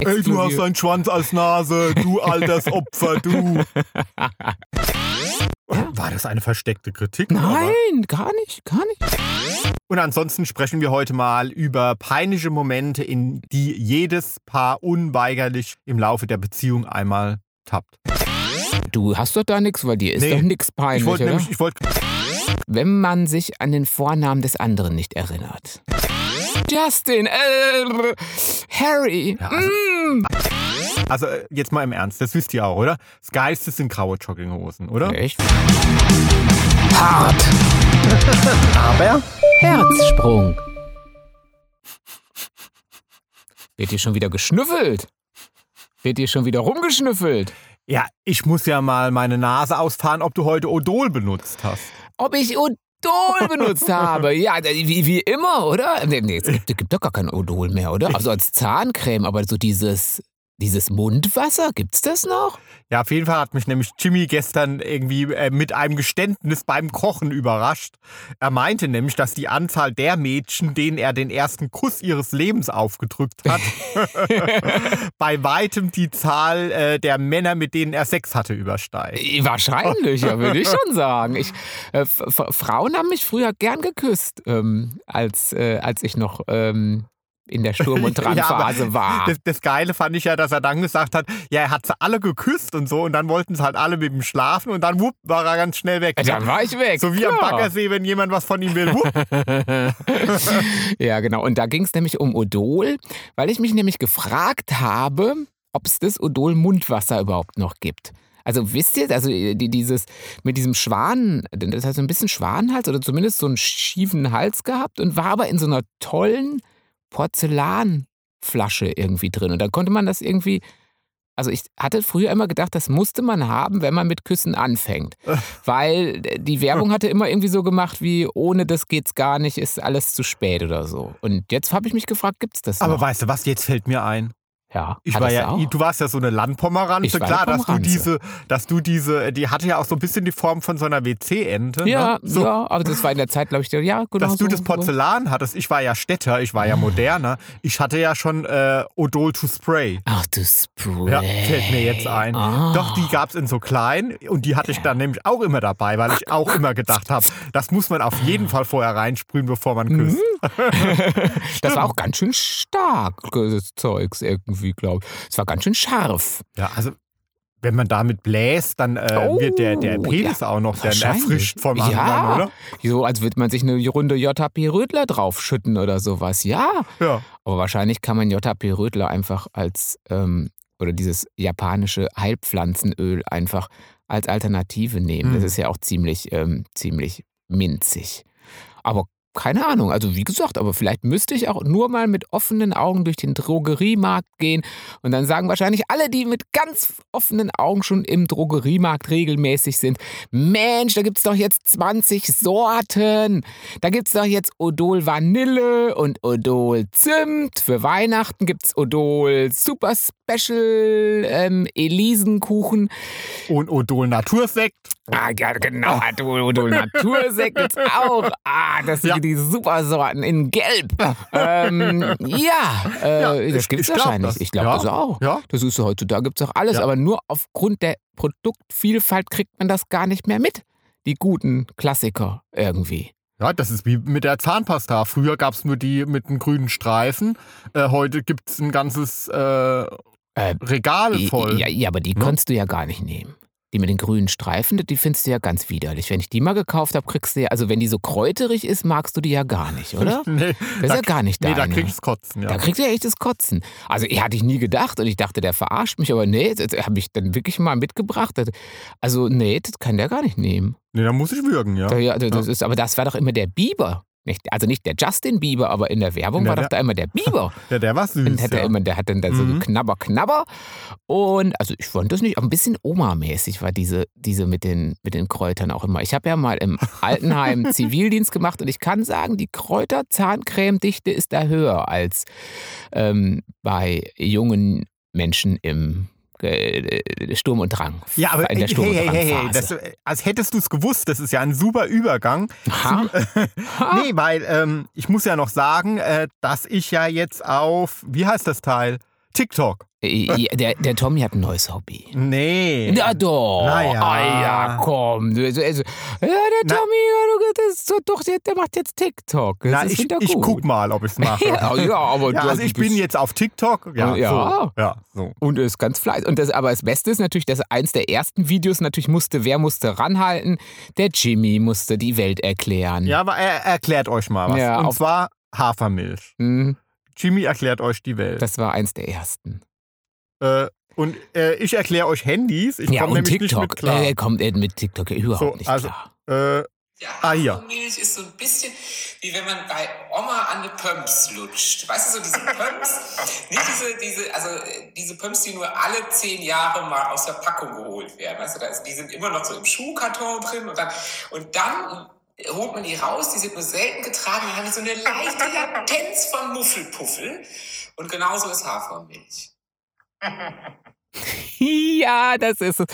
Ey, du hast einen Schwanz als Nase, du altes Opfer, du. War das eine versteckte Kritik? Nein, gar nicht, gar nicht. Und ansonsten sprechen wir heute mal über peinliche Momente, in die jedes Paar unweigerlich im Laufe der Beziehung einmal tappt. Du hast doch da nichts, weil dir ist Nee, doch nichts peinlich, Ich wollte nämlich, ich wollte, Wenn man sich an den Vornamen des anderen nicht erinnert. Justin, äh, Harry. Ja, also- mm. also äh, jetzt mal im Ernst, das wisst ihr auch, oder? Das Geilste sind graue Jogginghosen, oder? Echt? Hart. Aber Herzsprung. Wird hier schon wieder geschnüffelt? Wird hier schon wieder rumgeschnüffelt? Ja, ich muss ja mal meine Nase ausfahren, ob du heute Odol benutzt hast. Ob ich Odol benutzt habe? Ja, wie, wie immer, oder? Nee, nee, es gibt, gibt doch gar kein Odol mehr, oder? Also als Zahncreme, aber so dieses, dieses Mundwasser, gibt's das noch? Ja, auf jeden Fall hat mich nämlich Jimmy gestern irgendwie äh, mit einem Geständnis beim Kochen überrascht. Er meinte nämlich, dass die Anzahl der Mädchen, denen er den ersten Kuss ihres Lebens aufgedrückt hat, bei weitem die Zahl äh, der Männer, mit denen er Sex hatte, übersteigt. Wahrscheinlich, ja, würde ich schon sagen. Ich, äh, Frauen haben mich früher gern geküsst, ähm, als, äh, als ich noch ähm, in der Sturm- und Ja, Drangphase war. Das, das Geile fand ich ja, dass er dann gesagt hat, ja, er hat sie alle geküsst und so und dann wollten sie halt alle mit ihm schlafen und dann wupp, war er ganz schnell weg. Dann war ich weg. so wie am klar. Baggersee, wenn jemand was von ihm will. Wupp. ja, genau. Und da ging es nämlich um Odol, weil ich mich nämlich gefragt habe, ob es das Odol-Mundwasser überhaupt noch gibt. Also wisst ihr, also die, dieses mit diesem Schwan, das hat so ein bisschen Schwanenhals oder zumindest so einen schiefen Hals gehabt und war aber in so einer tollen Porzellanflasche irgendwie drin. Und dann konnte man das irgendwie, also ich hatte früher immer gedacht, das musste man haben, wenn man mit Küssen anfängt. Weil die Werbung hatte immer irgendwie so gemacht wie, ohne das geht's gar nicht, ist alles zu spät oder so. Und jetzt habe ich mich gefragt, gibt's das Aber noch? weißt du was, jetzt fällt mir ein. Ja, Ich war ja, auch? du warst ja so eine Landpomeranze, klar, eine dass du diese, dass du diese, die hatte ja auch so ein bisschen die Form von so einer WC-Ente. ja, ne? so, ja, aber das war in der Zeit, glaube ich, ja, genau Dass du so, das Porzellan hattest, ich war ja Städter, ich war ja moderner. Ich hatte ja schon äh, Odol to Spray. Ach du Spray. Ja, fällt mir jetzt ein. Ah. Doch, die gab es in so klein und die hatte ich dann nämlich auch immer dabei, weil ich auch immer gedacht habe, das muss man auf jeden Fall vorher reinsprühen, bevor man küsst. Das war auch ganz schön stark, das Zeugs irgendwie, glaube ich. Es war ganz schön scharf. Ja, also wenn man damit bläst, dann äh, Oh, wird der, der Penis ja, auch noch dann wahrscheinlich. erfrischt vom anderen, Ja. oder? So, als würde man sich eine Runde JP Rödler draufschütten oder sowas. Ja. Ja. Aber wahrscheinlich kann man JP Rödler einfach als, ähm, oder dieses japanische Heilpflanzenöl einfach als Alternative nehmen. Das Hm. ist ja auch ziemlich, ähm, ziemlich minzig. Aber keine Ahnung, also wie gesagt, aber vielleicht müsste ich auch nur mal mit offenen Augen durch den Drogeriemarkt gehen und dann sagen wahrscheinlich alle, die mit ganz offenen Augen schon im Drogeriemarkt regelmäßig sind, Mensch, da gibt's doch jetzt 20 Sorten. Da gibt's doch jetzt Odol Vanille und Odol Zimt. Für Weihnachten gibt's Odol Super Special ähm, Elisenkuchen. Und Odol Natursekt. Ah, ja, genau. Odol, Odol Natursekt gibt's auch. Ah, das sind Ja. die Supersorten in Gelb. ähm, ja, äh, Ja, das gibt's glaub wahrscheinlich. das. Ich glaube Ja. das auch. Ja. Das ist ja heutzutage gibt's auch alles, Ja. aber nur aufgrund der Produktvielfalt kriegt man das gar nicht mehr mit. Die guten Klassiker irgendwie. Ja, das ist wie mit der Zahnpasta. Früher gab es nur die mit einem grünen Streifen. Äh, heute gibt es ein ganzes äh, Äh, Regal voll. Ja, ja, aber die Ne? konntest du ja gar nicht nehmen. Die mit den grünen Streifen, die findest du ja ganz widerlich. Wenn ich die mal gekauft habe, kriegst du ja, also wenn die so kräuterig ist, magst du die ja gar nicht, oder? nee, Das ist da, ja gar nicht nee, deine. da kriegst du Kotzen. Ja. Da kriegt er echtes Kotzen. Also, ich hatte ich nie gedacht und ich dachte, der verarscht mich, aber nee, das habe ich dann wirklich mal mitgebracht. Also, nee, das kann der gar nicht nehmen. nee, da muss ich würgen, ja. Da, ja, das Ist, aber das war doch immer der Biber. Nicht, also nicht der Justin Bieber, aber in der Werbung der war doch da immer der Biber. Ja, der war süß. Und hat er ja. immer, der hat dann da so Mhm. Knabber, Knabber. Und also ich fand das nicht, aber ein bisschen Oma-mäßig war diese, diese mit, den, mit den Kräutern auch immer. Ich habe ja mal im Altenheim Zivildienst gemacht und ich kann sagen, die Kräuter-Zahncremedichte ist da höher als ähm, bei jungen Menschen im Sturm und Drang. Ja, aber in der hey, Sturm- hey, hey, hey, das, als hättest du es gewusst, das ist ja ein super Übergang. Ha? Ha? Nee, weil ähm, ich muss ja noch sagen, äh, dass ich ja jetzt auf, wie heißt das Teil? TikTok. Äh, ja, Der, der Tommy hat ein neues Hobby. Nee. Ja, doch. Naja. Ah, ja, komm. Du- Also, also, ja, der Na- Tommy, du- das so, doch, der, der macht jetzt TikTok. Das Na, ist ich, ich guck mal, ob ich es mache. Ja, ja, aber Ja, du, also ich bin jetzt auf TikTok. Ja, Ja. So. ja so. Und ist ganz fleißig. Und das, aber das Beste ist natürlich, dass eins der ersten Videos natürlich musste, wer musste ranhalten? Der Jimmy musste die Welt erklären. Ja, aber er erklärt euch mal was. Ja, Und zwar Hafermilch. Hm, Jimmy erklärt euch die Welt. Das war eins der ersten. Äh, und äh, ich erkläre euch Handys. Ich ja, komme und nämlich TikTok. nicht mit klar. Er kommt äh, mit TikTok überhaupt So, nicht also- klar. Äh, Ja, Ah, hier. Hafermilch ist so ein bisschen wie wenn man bei Oma an eine Pumps lutscht. Weißt du, so diese Pumps, nicht diese, diese, also äh, diese Pumps, die nur alle zehn Jahre mal aus der Packung geholt werden. Weißt du, da ist, die sind immer noch so im Schuhkarton drin und dann, und dann holt man die raus, die sind nur selten getragen, dann haben so eine leichte Latenz von Muffelpuffel. Und genauso ist Hafermilch. Ja, das ist es.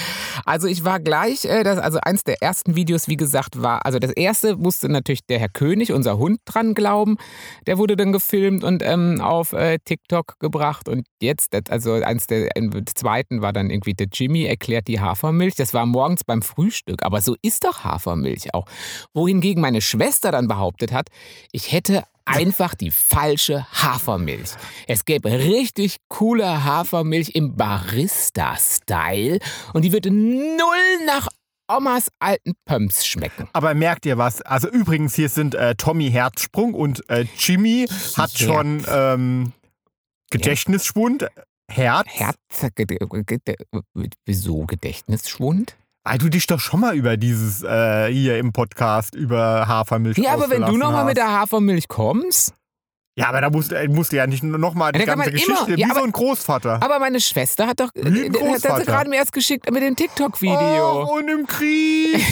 Also ich war gleich, äh, das, also eins der ersten Videos, wie gesagt, war, also das erste musste natürlich der Herr König, unser Hund, dran glauben. Der wurde dann gefilmt und ähm, auf äh, TikTok gebracht. Und jetzt, also eins der zweiten war dann irgendwie der Jimmy erklärt die Hafermilch. Das war morgens beim Frühstück. Aber so ist doch Hafermilch auch. Wohingegen meine Schwester dann behauptet hat, ich hätte einfach die falsche Hafermilch. Es gäbe richtig coole Hafermilch im Barista-Style und die würde null nach Omas alten Pumps schmecken. aber merkt ihr was? Also übrigens, hier sind äh, Tommy Herzsprung und äh, Jimmy hat Ja. schon ähm, Gedächtnisschwund. Herz. Herz, wieso Gedächtnisschwund? Weil du dich doch schon mal über dieses äh, hier im Podcast über Hafermilch Ja, aber wenn du nochmal mit der Hafermilch kommst. Ja, aber da musst, äh, musst du ja nicht nochmal die Ja, da ganze Geschichte, immer- wie ja, so aber- ein Großvater. Aber meine Schwester hat doch, Wie ein äh, hat sie gerade mir erst geschickt mit dem TikTok-Video. Oh, und im Krieg.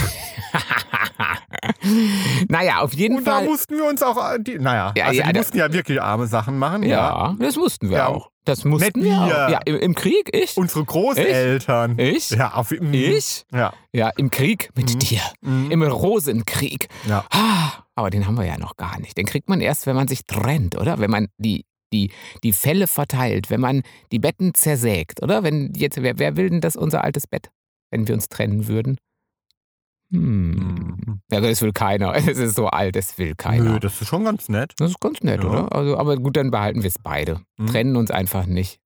naja, auf jeden Und da Fall. mussten wir uns auch, äh, die, naja, Ja, also ja, die da- mussten ja wirklich arme Sachen machen. Ja. Ja, das mussten wir Ja. auch. Das mussten Nicht wir. Auch. Ja, im, im Krieg, ich. Unsere Großeltern. Ich? Ja, auf, mm, Ich? Ja. Ja, im Krieg mit dir. Mhm. Im Rosenkrieg. Ja. Ah, aber den haben wir ja noch gar nicht. Den kriegt man erst, wenn man sich trennt, oder? Wenn man die, die, die Fälle verteilt, wenn man die Betten zersägt, oder? Wenn jetzt, wer, wer will denn das unser altes Bett, wenn wir uns trennen würden? Hm. Mhm. Ja, das will keiner. Es ist so alt, das will keiner. Nö, das ist schon ganz nett. Das ist ganz nett, Ja. oder? Also, aber gut, dann behalten wir es beide. Mhm. Trennen uns einfach nicht.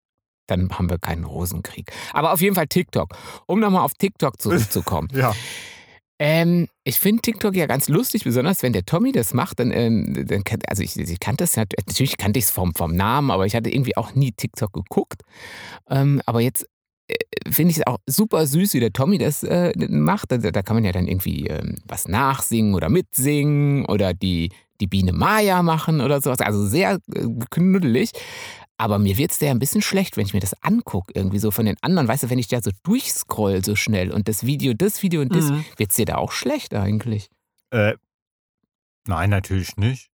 Dann haben wir keinen Rosenkrieg. Aber auf jeden Fall TikTok. Um nochmal auf TikTok zurückzukommen. Ja. Ähm, ich finde TikTok ja ganz lustig, besonders wenn der Tommy das macht. Dann, ähm, dann also ich, ich kannte es natürlich kannte ich es vom, vom Namen, aber ich hatte irgendwie auch nie TikTok geguckt. Ähm, aber jetzt äh, finde ich es auch super süß, wie der Tommy das äh, macht. Da, da kann man ja dann irgendwie ähm, was nachsingen oder mitsingen oder die, die Biene Maya machen oder sowas. Also sehr äh, knuddelig. Aber mir wird es da ja ein bisschen schlecht, wenn ich mir das angucke, irgendwie so von den anderen. Weißt du, wenn ich da so durchscroll so schnell und das Video, das Video und das, Mhm. wird es dir da auch schlecht eigentlich. Äh, nein, natürlich nicht.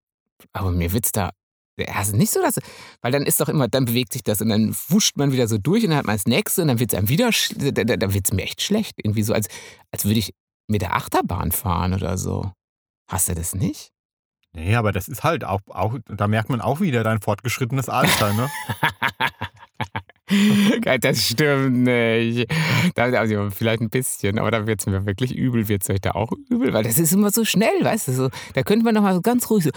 Aber mir wird's da. Ja, also nicht so, dass. Weil dann ist doch immer, dann bewegt sich das und dann wuscht man wieder so durch und dann hat man das nächste und dann wird es einem wieder. sch- Da, da, da wird es mir echt schlecht. Irgendwie so, als, als würde ich mit der Achterbahn fahren oder so. Hast du das nicht? Nee, aber das ist halt auch, auch, da merkt man auch wieder dein fortgeschrittenes Alter, ne? das stimmt nicht. Also vielleicht ein bisschen, aber da wird es mir wirklich übel. Wird es euch da auch übel? Weil das ist immer so schnell, weißt du? So, da könnte man noch mal so ganz ruhig so.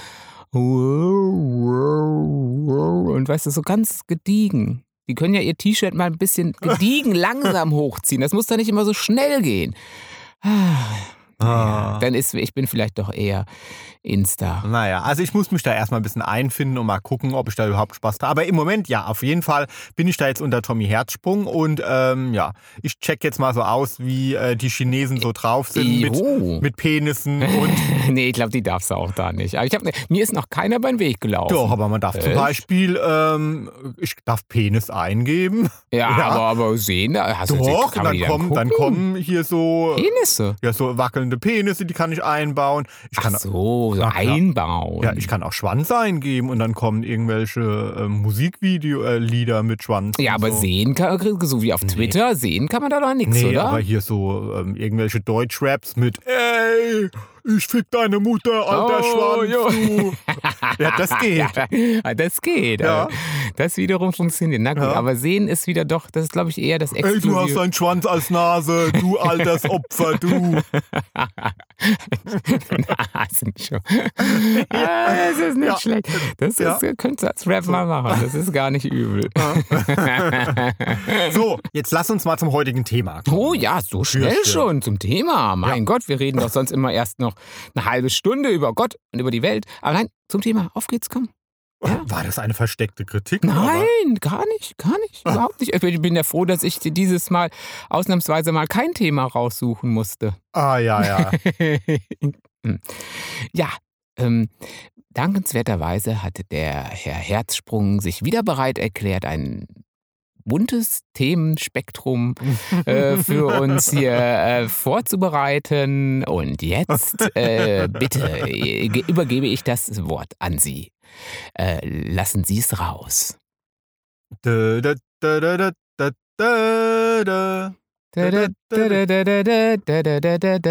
Und weißt du, so ganz gediegen. Die können ja ihr T-Shirt mal ein bisschen gediegen langsam hochziehen. Das muss da nicht immer so schnell gehen. Ah. Dann ist, ich bin vielleicht doch eher Insta. Naja, also ich muss mich da erstmal ein bisschen einfinden und mal gucken, ob ich da überhaupt Spaß habe. Aber im Moment, ja, auf jeden Fall bin ich da jetzt unter Tommy Herzsprung und ähm, ja, ich check jetzt mal so aus, wie äh, die Chinesen so drauf sind mit, mit Penissen und nee, ich glaube, die darfst du auch da nicht. Aber ich hab, mir ist noch keiner beim Weg gelaufen. doch, aber man darf zum Echt? Beispiel, ähm, ich darf Penis eingeben. Ja, Ja. Aber, aber sehen, da hast du Doch, kann dann die kommen, dann kommen hier so, Penisse. ja, so wackelnde Penisse, die kann ich einbauen. Ich kann, Ach so, so klar. einbauen. Ja, ich kann auch Schwanz eingeben und dann kommen irgendwelche äh, Musikvideo-Lieder mit Schwanz. Ja, aber so. sehen kann, so wie auf Twitter, sehen kann man da doch nichts, Nee, oder? aber hier so ähm, irgendwelche Deutschraps mit Ey, ich fick deine Mutter, alter Oh, Schwanz. Ja, das geht. Ja, das geht. Ja. Das wiederum funktioniert. Na gut, Ja. aber sehen ist wieder doch, das ist glaube ich eher das Ey, du hast Exklusive. einen Schwanz als Nase, du altes Opfer, du. Nasen schon. Ah, das ist nicht Ja. schlecht. Das ist, könntest du als Rap mal machen. Das ist gar nicht übel. So, jetzt lass uns mal zum heutigen Thema kommen. Oh ja, so schnell schon zum Thema. Mein Gott, wir reden doch sonst immer erst noch eine halbe Stunde über Gott und über die Welt. Aber nein, zum Thema. Auf geht's, komm. Ja. War das eine versteckte Kritik? Nein, gar nicht, gar nicht, Ah. überhaupt nicht. Ich bin- ja froh, dass ich dieses Mal ausnahmsweise mal kein Thema raussuchen musste. Ah, ja, ja. ja, ähm, dankenswerterweise hatte der Herr Herzsprung sich wieder bereit erklärt, ein buntes Themenspektrum äh, für uns hier äh, vorzubereiten. Und jetzt äh, bitte äh, ge- übergebe ich das Wort an Sie. Äh, lassen Sie es raus. Da, da, da.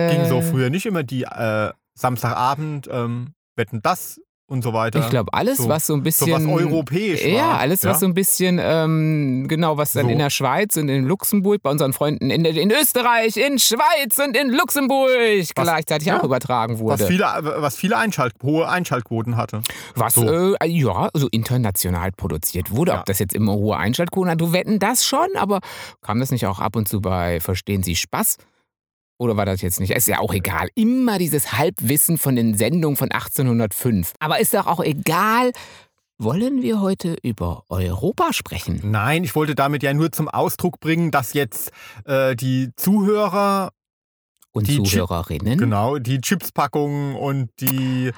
Ging so früher nicht immer die äh, Samstagabend ähm, Wetten das und so weiter. Ich glaube, alles, So- was so ein so bisschen. was europäisch war. Ja, alles, was so ein bisschen, ähm, genau, was dann So. in der Schweiz und in Luxemburg, bei unseren Freunden in, in Österreich, in Schweiz und in Luxemburg Was- gleichzeitig ja. auch übertragen wurde. was viele, was viele Einschalt, hohe Einschaltquoten hatte. Was, So. äh, ja, so international produziert wurde. Ja. Ob das jetzt immer hohe Einschaltquoten hat, du wetten das schon, aber kam das nicht auch ab und zu bei Verstehen Sie Spaß? Oder war das jetzt nicht? Ist ja auch egal. Immer dieses Halbwissen von den Sendungen von 1805. Aber ist doch auch egal. Wollen wir heute über Europa sprechen? Nein, ich wollte damit ja nur zum Ausdruck bringen, dass jetzt äh, die Zuhörer, Und Die Zuhörerinnen? genau, die Chipspackungen und die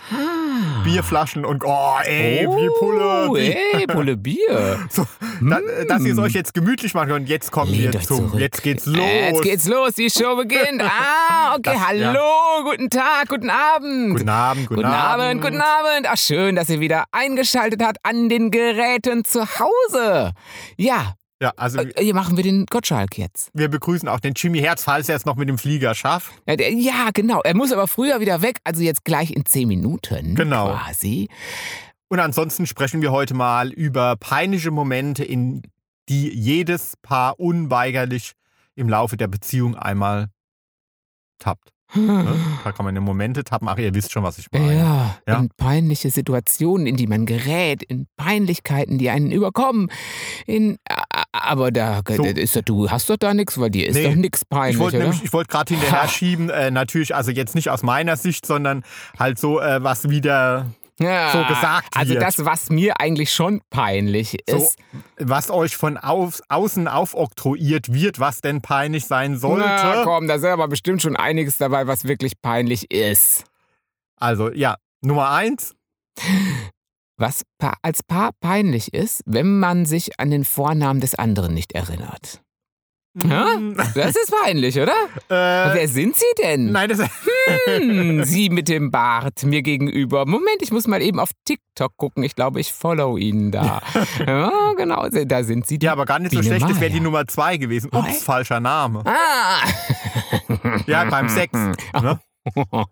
Ah. Bierflaschen und oh, ey, wie Pulle. Oh, Wie, ey, Pulle Bier. so, da, dass ihr es euch jetzt gemütlich machen könnt. Und jetzt kommen Lehnt wir zum, zurück. jetzt geht's los. Äh, Jetzt geht's los, die Show beginnt. Ah, okay, Das- hallo, guten Tag, guten Abend. Guten Abend, guten, Guten Abend, guten Abend. Ach, schön, dass ihr wieder eingeschaltet habt an den Geräten zu Hause. Ja, Ja, also äh, hier machen wir den Gottschalk jetzt. wir begrüßen auch den Jimmy Herz, falls er es noch mit dem Flieger schafft. Ja, der- Ja, genau. Er muss aber früher wieder weg, also jetzt gleich in zehn Minuten. Genau. Quasi. Und ansonsten sprechen wir heute mal über peinliche Momente, in die jedes Paar unweigerlich im Laufe der Beziehung einmal tappt. Ne? Da kann man in Momente tappen. Ach, ihr wisst schon, was ich meine. Ja, Ja. in peinliche Situationen, in die man gerät, in Peinlichkeiten, die einen überkommen. In, aber da So. ist doch, du hast doch da nichts, weil dir ist Nee. doch nichts peinlich, Ich wollte nämlich, ich wollte gerade hinterher Ha. schieben, äh, natürlich, also jetzt nicht aus meiner Sicht, sondern halt so, äh, was wieder, ja, so gesagt Also wird. das, was mir eigentlich schon peinlich so, ist. was euch von auf, außen aufoktroyiert wird, was denn peinlich sein sollte. Na komm, da ist aber bestimmt schon einiges dabei, was wirklich peinlich ist. Also, ja, Nummer eins. Was als Paar peinlich ist, wenn man sich an den Vornamen des anderen nicht erinnert. Ja? Mm, Das ist peinlich, oder? äh, Wer sind Sie denn? nein, das Hm, Sie mit dem Bart mir gegenüber. Moment, ich muss mal eben auf TikTok gucken. Ich glaube, ich follow ihn da. ja, genau, da sind Sie. Die Ja, aber gar nicht so Biene schlecht, das wäre die. Nummer zwei gewesen. Oh, Ups, echt? falscher Name. Ah! Ja, beim Sex. Ne?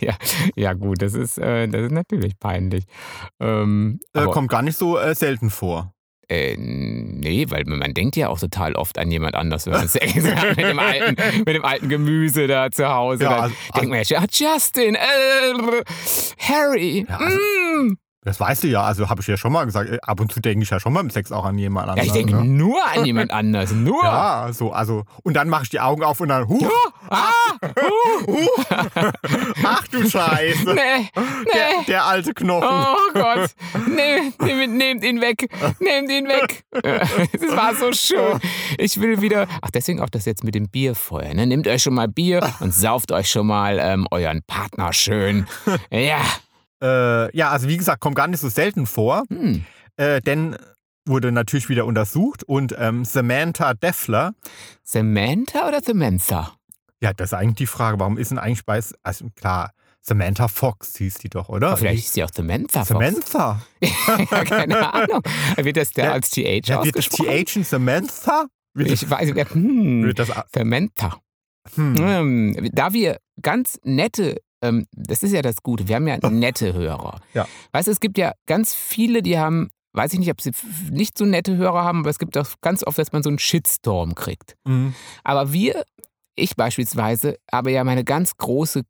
ja, ja, gut, das ist, äh, das ist natürlich peinlich. Ähm, Äh, kommt gar nicht so äh, selten vor. äh, nee, weil man denkt ja auch total oft an jemand anders, wenn man Sex hat mit dem alten, mit dem alten Gemüse da zu Hause. Ja, also- denkt man ja, ah, Justin, äh, Harry, Ja, also- mm. Das weißt du ja, also habe ich ja schon mal gesagt. äh, Ab und zu denke ich ja schon beim Sex auch an jemand Ja, anderen. ich denke ne? nur an jemand anders, nur. Ja, so, also. Und dann mache ich die Augen auf und dann, huh, Ah, uh, ach du Scheiße. nee, Der, nee. der alte Knochen. Oh Gott, nee, nehmt, nehmt ihn weg, nehmt ihn weg. Es war so schön. Ich will wieder, ach deswegen auch das jetzt mit dem Bierfeuer. Ne? Nehmt euch schon mal Bier und sauft euch schon mal ähm, euren Partner schön. Ja, Äh, ja, also wie gesagt, kommt gar nicht so selten vor. hm. Äh, denn wurde natürlich wieder untersucht und ähm, Samantha Deffler, Samantha oder Samantha? ja, das ist eigentlich die Frage, warum ist denn eigentlich bei, also klar, Samantha Fox hieß die doch, oder? Aber vielleicht ist sie auch Samantha. Fox. Samantha? ja, keine Ahnung. Wird das der Ja, als TH Ja, wird das? TH in Samantha? Wird das, Ich weiß nicht. Hm. das, Samantha. hm. Ähm, da wir ganz nette ähm, das ist ja das Gute, wir haben ja nette Hörer. Ja. Weißt du, es gibt ja ganz viele, die haben, weiß ich nicht, ob sie nicht so nette Hörer haben, aber es gibt auch ganz oft, dass man so einen Shitstorm kriegt. Mhm. Aber wir, ich beispielsweise, habe ja meine ganz große,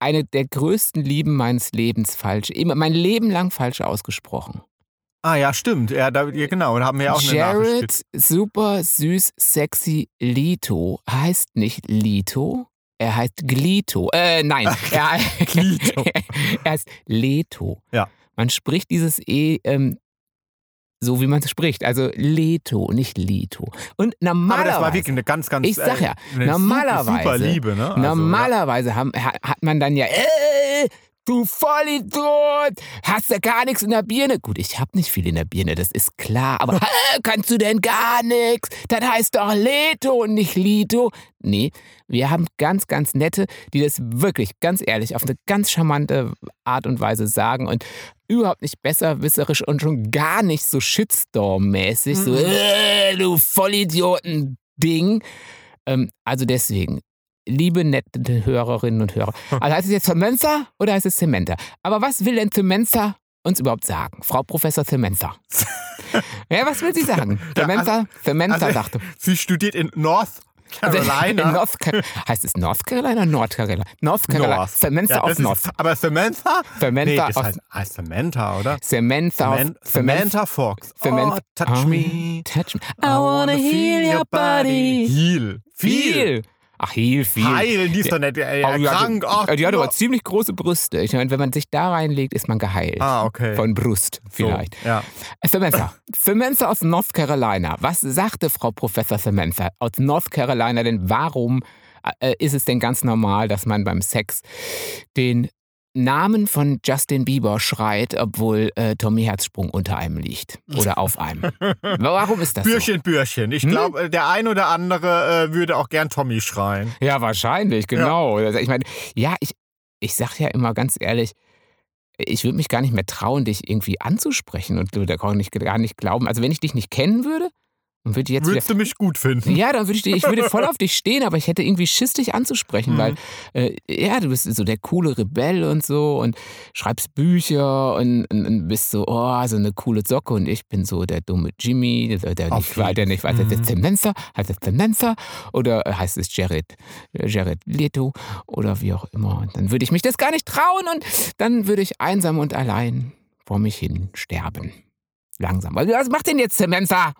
eine der größten Lieben meines Lebens falsch, immer mein Leben lang falsch ausgesprochen. Ah ja, stimmt. Ja, da, ja genau, da haben wir ja auch eine Nachricht. Jared, super süß, sexy Lito heißt nicht Lito, er heißt Glito. Äh, nein, er, Glito. er heißt Leto. Ja. Man spricht dieses E ähm, so, wie man es spricht. Also Leto, nicht Lito. Und Aber normalerweise. das war wirklich eine ganz, ganz Ich sag ja, äh, eine normalerweise- super, Liebe, ne? Also, Normalerweise haben, ha- hat man dann ja, äh, du Vollidiot, hast du gar nichts in der Birne? Gut, ich hab nicht viel in der Birne, das ist klar, aber äh, kannst du denn gar nichts? Das heißt doch Leto und nicht Lito. Nee, wir haben ganz, ganz nette, die das wirklich, ganz ehrlich, auf eine ganz charmante Art und Weise sagen und überhaupt nicht besserwisserisch und schon gar nicht so Shitstorm-mäßig, so, Mhm. äh, du Vollidioten-Ding. Ähm, also deswegen, liebe nette Hörerinnen und Hörer. Also heißt es jetzt Cemenza oder heißt es Cementa? Aber was will denn Cemenza uns überhaupt sagen? Frau Professor Cemenza. ja, was will sie sagen? Ja, Cemenza, Cemenza also- dachte. Sie studiert in North Also, Carolina. in North Car heißt es North Carolina oder Nord Carolina? North Carolina. North. Cemenza Ja, aus das North. Ist, aber Samantha? Samantha nee, das heißt, heißt Samantha, oder? Samantha Saman- Samantha Fox. Samantha- oh, touch Oh, me. Touch me. I wanna heal your body. Heal. Viel. Viel. Ach, heal, viel. Heilen, die ist doch nicht äh, Oh, krank. Ach, die hat ja. aber ziemlich große Brüste. Ich meine, wenn man sich da reinlegt, ist man geheilt. Ah, okay. Von Brust vielleicht. So, ja. Samantha. Samantha aus North Carolina. Was sagte Frau Professor Samantha aus North Carolina denn? Warum äh, ist es denn ganz normal, dass man beim Sex den Namen von Justin Bieber schreit, obwohl äh, Tommy Herzsprung unter einem liegt oder auf einem? Warum ist das Bürchen, Bürchen. Ich Hm? glaube, der ein oder andere äh, würde auch gern Tommy schreien. so? Ja, wahrscheinlich, genau. Also ich meine, ja, ich, ich sag ja immer ganz ehrlich, ich würde mich gar nicht mehr trauen, dich irgendwie anzusprechen und du da gar nicht, gar nicht glauben. Also wenn ich dich nicht kennen würde, dann würde ich jetzt wieder Würdest du mich gut finden? Ja, dann würde ich, ich würde voll auf dich stehen, aber ich hätte irgendwie Schiss, dich anzusprechen, Mhm. weil äh, ja, du bist so der coole Rebell und so und schreibst Bücher und, und, und bist so, oh, so eine coole Socke und ich bin so der dumme Jimmy, der, der nicht, weiß- der nicht heißt Mhm. es Zemenza, heißt es Zemenza oder heißt es Jared, äh, Jared Leto oder wie auch immer. Und dann würde ich mich das gar nicht trauen und dann würde ich einsam und allein vor mich hin sterben. Langsam. Also, Was macht denn jetzt Zemenza?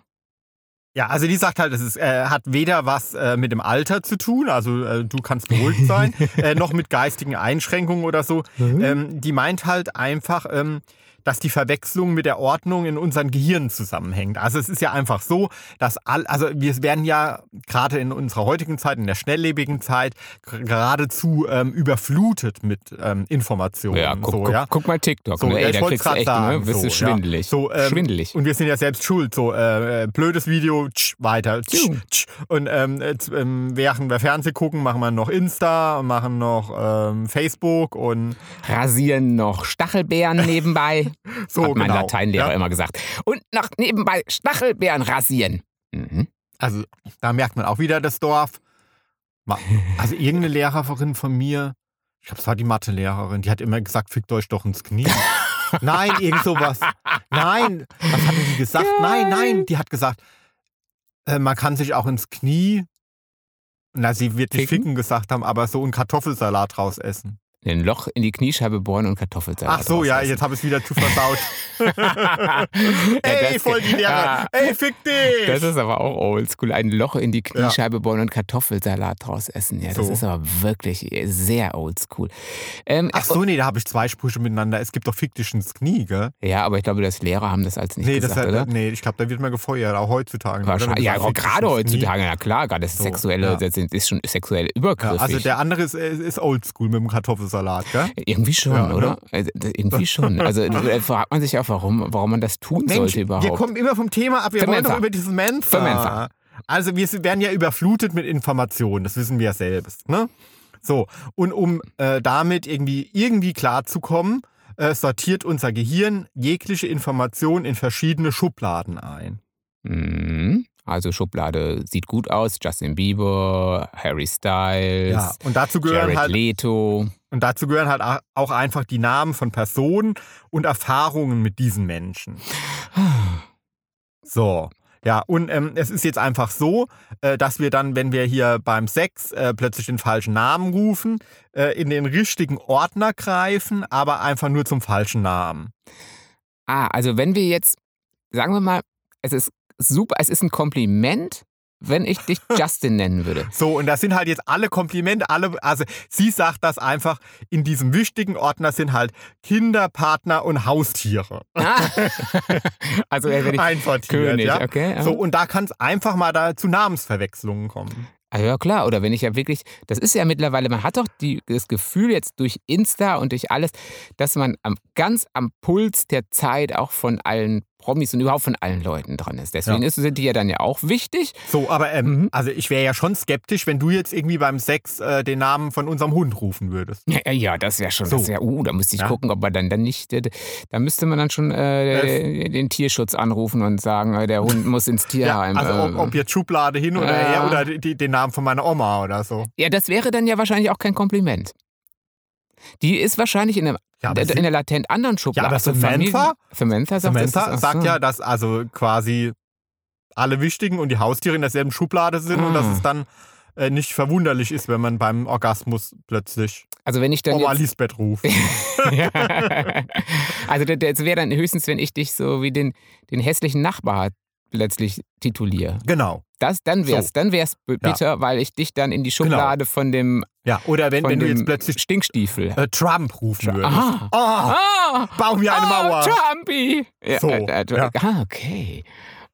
Ja, also die sagt halt, es ist, äh, hat weder was äh, mit dem Alter zu tun, also äh, du kannst beruhigt sein, äh, noch mit geistigen Einschränkungen oder so. Ähm, die meint halt einfach, ähm, dass die Verwechslung mit der Ordnung in unseren Gehirnen zusammenhängt. Also es ist ja einfach so, dass all, also wir werden ja gerade in unserer heutigen Zeit, in der schnelllebigen Zeit, geradezu ähm, überflutet mit ähm, Informationen. Ja, guck, so, guck, ja. guck mal TikTok. So, ne? Ey, ich da wollte kriegst du gerade echt, sagen, ne? Wirst du so, schwindelig. Ja. So, ähm, schwindelig. Und wir sind ja selbst schuld. So, äh, äh, blödes Video, tsch, weiter. Tsch, tsch. Und ähm, jetzt, ähm, während wir Fernsehen gucken, machen wir noch Insta, machen noch ähm, Facebook und Rasieren noch Stachelbeeren nebenbei. so hat mein genau. Lateinlehrer ja. immer gesagt. Und noch nebenbei Stachelbeeren rasieren. Mhm. Also da merkt man auch wieder das Dorf. Also irgendeine Lehrerin von mir, ich glaube, es war die Mathelehrerin, die hat immer gesagt, fickt euch doch ins Knie. nein, irgend sowas. Nein, was hat die gesagt? Nein, nein, die hat gesagt, äh, man kann sich auch ins Knie, na, sie wird nicht Ficken? ficken gesagt haben, aber so einen Kartoffelsalat raus essen. Ein Loch in die Kniescheibe bohren und Kartoffelsalat. Ach so, ja, jetzt habe ich es wieder zu versaut. Ja, Ey, voll die Lehrerin. Ah, Ey, fick dich! Das ist aber auch oldschool. Ein Loch in die Kniescheibe bohren und Kartoffelsalat draus essen. Ja, das So. ist aber wirklich sehr oldschool. Ähm, Ach so, nee, da habe ich zwei Sprüche miteinander. Es gibt doch fick dich ins Knie, gell? Ja, aber ich glaube, das Lehrer haben das als nicht nee, gesagt, das, oder? nee, ich glaube, da wird man gefeuert, auch heutzutage. Wahrscheinlich, ja, auch gerade heutzutage, na klar, gerade das So, Sexuelle, ja. das ist schon sexuell Ja, übergriffig. also der andere ist, ist ist oldschool mit dem Kartoffelsalat, gell? Irgendwie schon, Ja, ne? oder? Also, irgendwie schon. Also da fragt man sich auch, warum, warum man das tun sollte überhaupt. wir kommen immer vom Thema ab. Wir Für wollen Mensa. doch über dieses Mensa. Mensa. Also wir werden ja überflutet mit Informationen, das wissen wir ja selbst. Ne? So, und um äh, damit irgendwie, irgendwie klarzukommen, äh, sortiert unser Gehirn jegliche Information in verschiedene Schubladen ein. Mhm. Also Schublade sieht gut aus, Justin Bieber, Harry Styles, Ja, und dazu gehören Jared halt Leto. und dazu gehören halt auch einfach die Namen von Personen und Erfahrungen mit diesen Menschen. So. Ja, und ähm, es ist jetzt einfach so, äh, dass wir dann, wenn wir hier beim Sex äh, plötzlich den falschen Namen rufen, äh, in den richtigen Ordner greifen, aber einfach nur zum falschen Namen. Ah, also wenn wir jetzt, sagen wir mal, es ist super, es ist ein Kompliment, wenn ich dich Justin nennen würde. So, und das sind halt jetzt alle Komplimente, alle, also sie sagt das einfach, in diesem wichtigen Ordner sind halt Kinder, Partner und Haustiere Ah. also wenn ich einsortiert. König, ja? okay. So, und da kann es einfach mal da zu Namensverwechslungen kommen. Ah, ja, klar. Oder wenn ich ja wirklich, das ist ja mittlerweile, man hat doch die, das Gefühl jetzt durch Insta und durch alles, dass man am, ganz am Puls der Zeit auch von allen Promis und überhaupt von allen Leuten dran ist. Deswegen Ja. ist, sind die ja dann ja auch wichtig. So, aber ähm, Mhm. also ich wäre ja schon skeptisch, wenn du jetzt irgendwie beim Sex äh, den Namen von unserem Hund rufen würdest. Ja, ja, ja das wäre schon, So. das wär, uh, da müsste ich Ja. gucken, ob man dann, dann nicht, äh, da müsste man dann schon äh, den Tierschutz anrufen und sagen, äh, der Hund muss ins Tierheim. also ob, äh. ob jetzt Schublade hin oder her oder die, den Namen von meiner Oma oder so. ja, das wäre dann ja wahrscheinlich auch kein Kompliment. Die ist wahrscheinlich in, einem, Ja, in einer latent anderen Schublade. aber Also Samantha? Samantha sagt, das Samantha ach sagt so. ja, dass also quasi alle Wichtigen und die Haustiere in derselben Schublade sind und dass Ah. es dann äh, nicht verwunderlich ist, wenn man beim Orgasmus plötzlich Also wenn ich dann Oma jetzt, Lisbeth ruft. ja. Also das- das wäre dann höchstens, wenn ich dich so wie den, den hässlichen Nachbar plötzlich tituliere. genau. Das, dann wär's, So. dann wär's bitter, weil ich dich dann in die Schublade von dem, Ja, oder wenn, wenn du jetzt plötzlich Stinkstiefel. äh, Trump rufen würdest. Aha. Oh, Ah, bau mir eine ah, Mauer. Trumpy. Ja, So, äh, äh, ja. Ah, okay.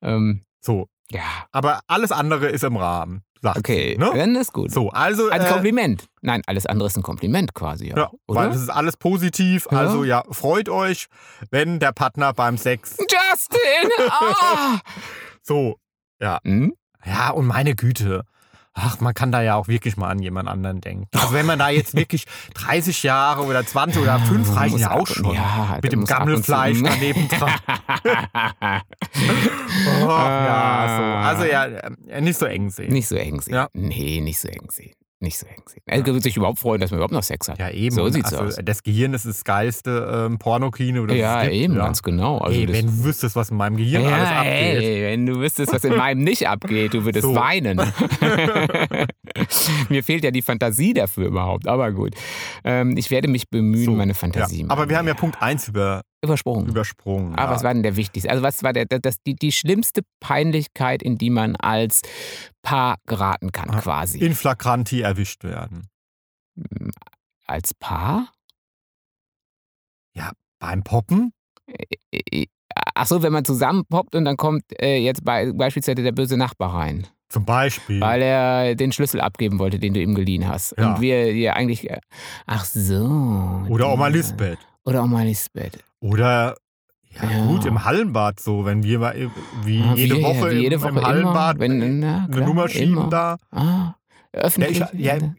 Ähm, So, ja, aber alles andere ist im Rahmen. Sagt okay. Ne? Dann ist gut. So, also. Ein äh, Kompliment. Nein, alles andere ist ein Kompliment quasi. Ja, Ja, oder? weil es ist alles positiv. Ja. Also ja, freut euch, wenn der Partner beim Sex Justin! Ah! so, ja. Hm? Ja, und meine Güte. Ach, man kann da ja auch wirklich mal an jemand anderen denken. Also wenn man da jetzt wirklich 30 Jahre oder 20 oder 5 Man reichen ja auch schon. Ja, Mit dem Gammelfleisch daneben dran. Oh, ja, so. Also ja, äh, nicht so eng sehen. Nicht so eng sehen. Ja. Nee, nicht so eng sehen. Nicht so eng sehen. Er würde sich überhaupt freuen, dass man überhaupt noch Sex hat. Ja, eben. So sieht's also, aus. Das Gehirn ist das geilste ähm, Pornokino. das ja, eben, ja. ganz genau. Also Ey, wenn du wüsstest, was in meinem Gehirn ja, alles abgeht. ey, wenn du wüsstest, was in meinem nicht abgeht, du würdest So. weinen. Mir fehlt ja die Fantasie dafür überhaupt, aber gut. Ähm, ich werde mich bemühen, So, meine Ja. Fantasie. Aber wir haben ja Punkt 1 über, übersprungen. übersprungen. Aber ja. was war denn der wichtigste? Also was war der, das, die, die schlimmste Peinlichkeit, in die man als Paar geraten kann, Ah, quasi? In flagranti erwischt werden. als Paar? Beim Poppen? Ach so, wenn man zusammen poppt und dann kommt äh, jetzt bei, beispielsweise der böse Nachbar rein, Zum Beispiel. weil er den Schlüssel abgeben wollte, den du ihm geliehen hast. Ja. Und wir ja eigentlich. äh, Ach so. Oder Oma Lisbeth. Oder Oma Lisbeth. Oder, ja, Ja. gut, im Hallenbad so, wenn wir mal, wie Ah, jede wir- Woche, wie jede im, Woche im immer, Hallenbad wenn- na, eine klar, Nummer schieben immer. da. Ah, öffentlich. Ja, ich- ja,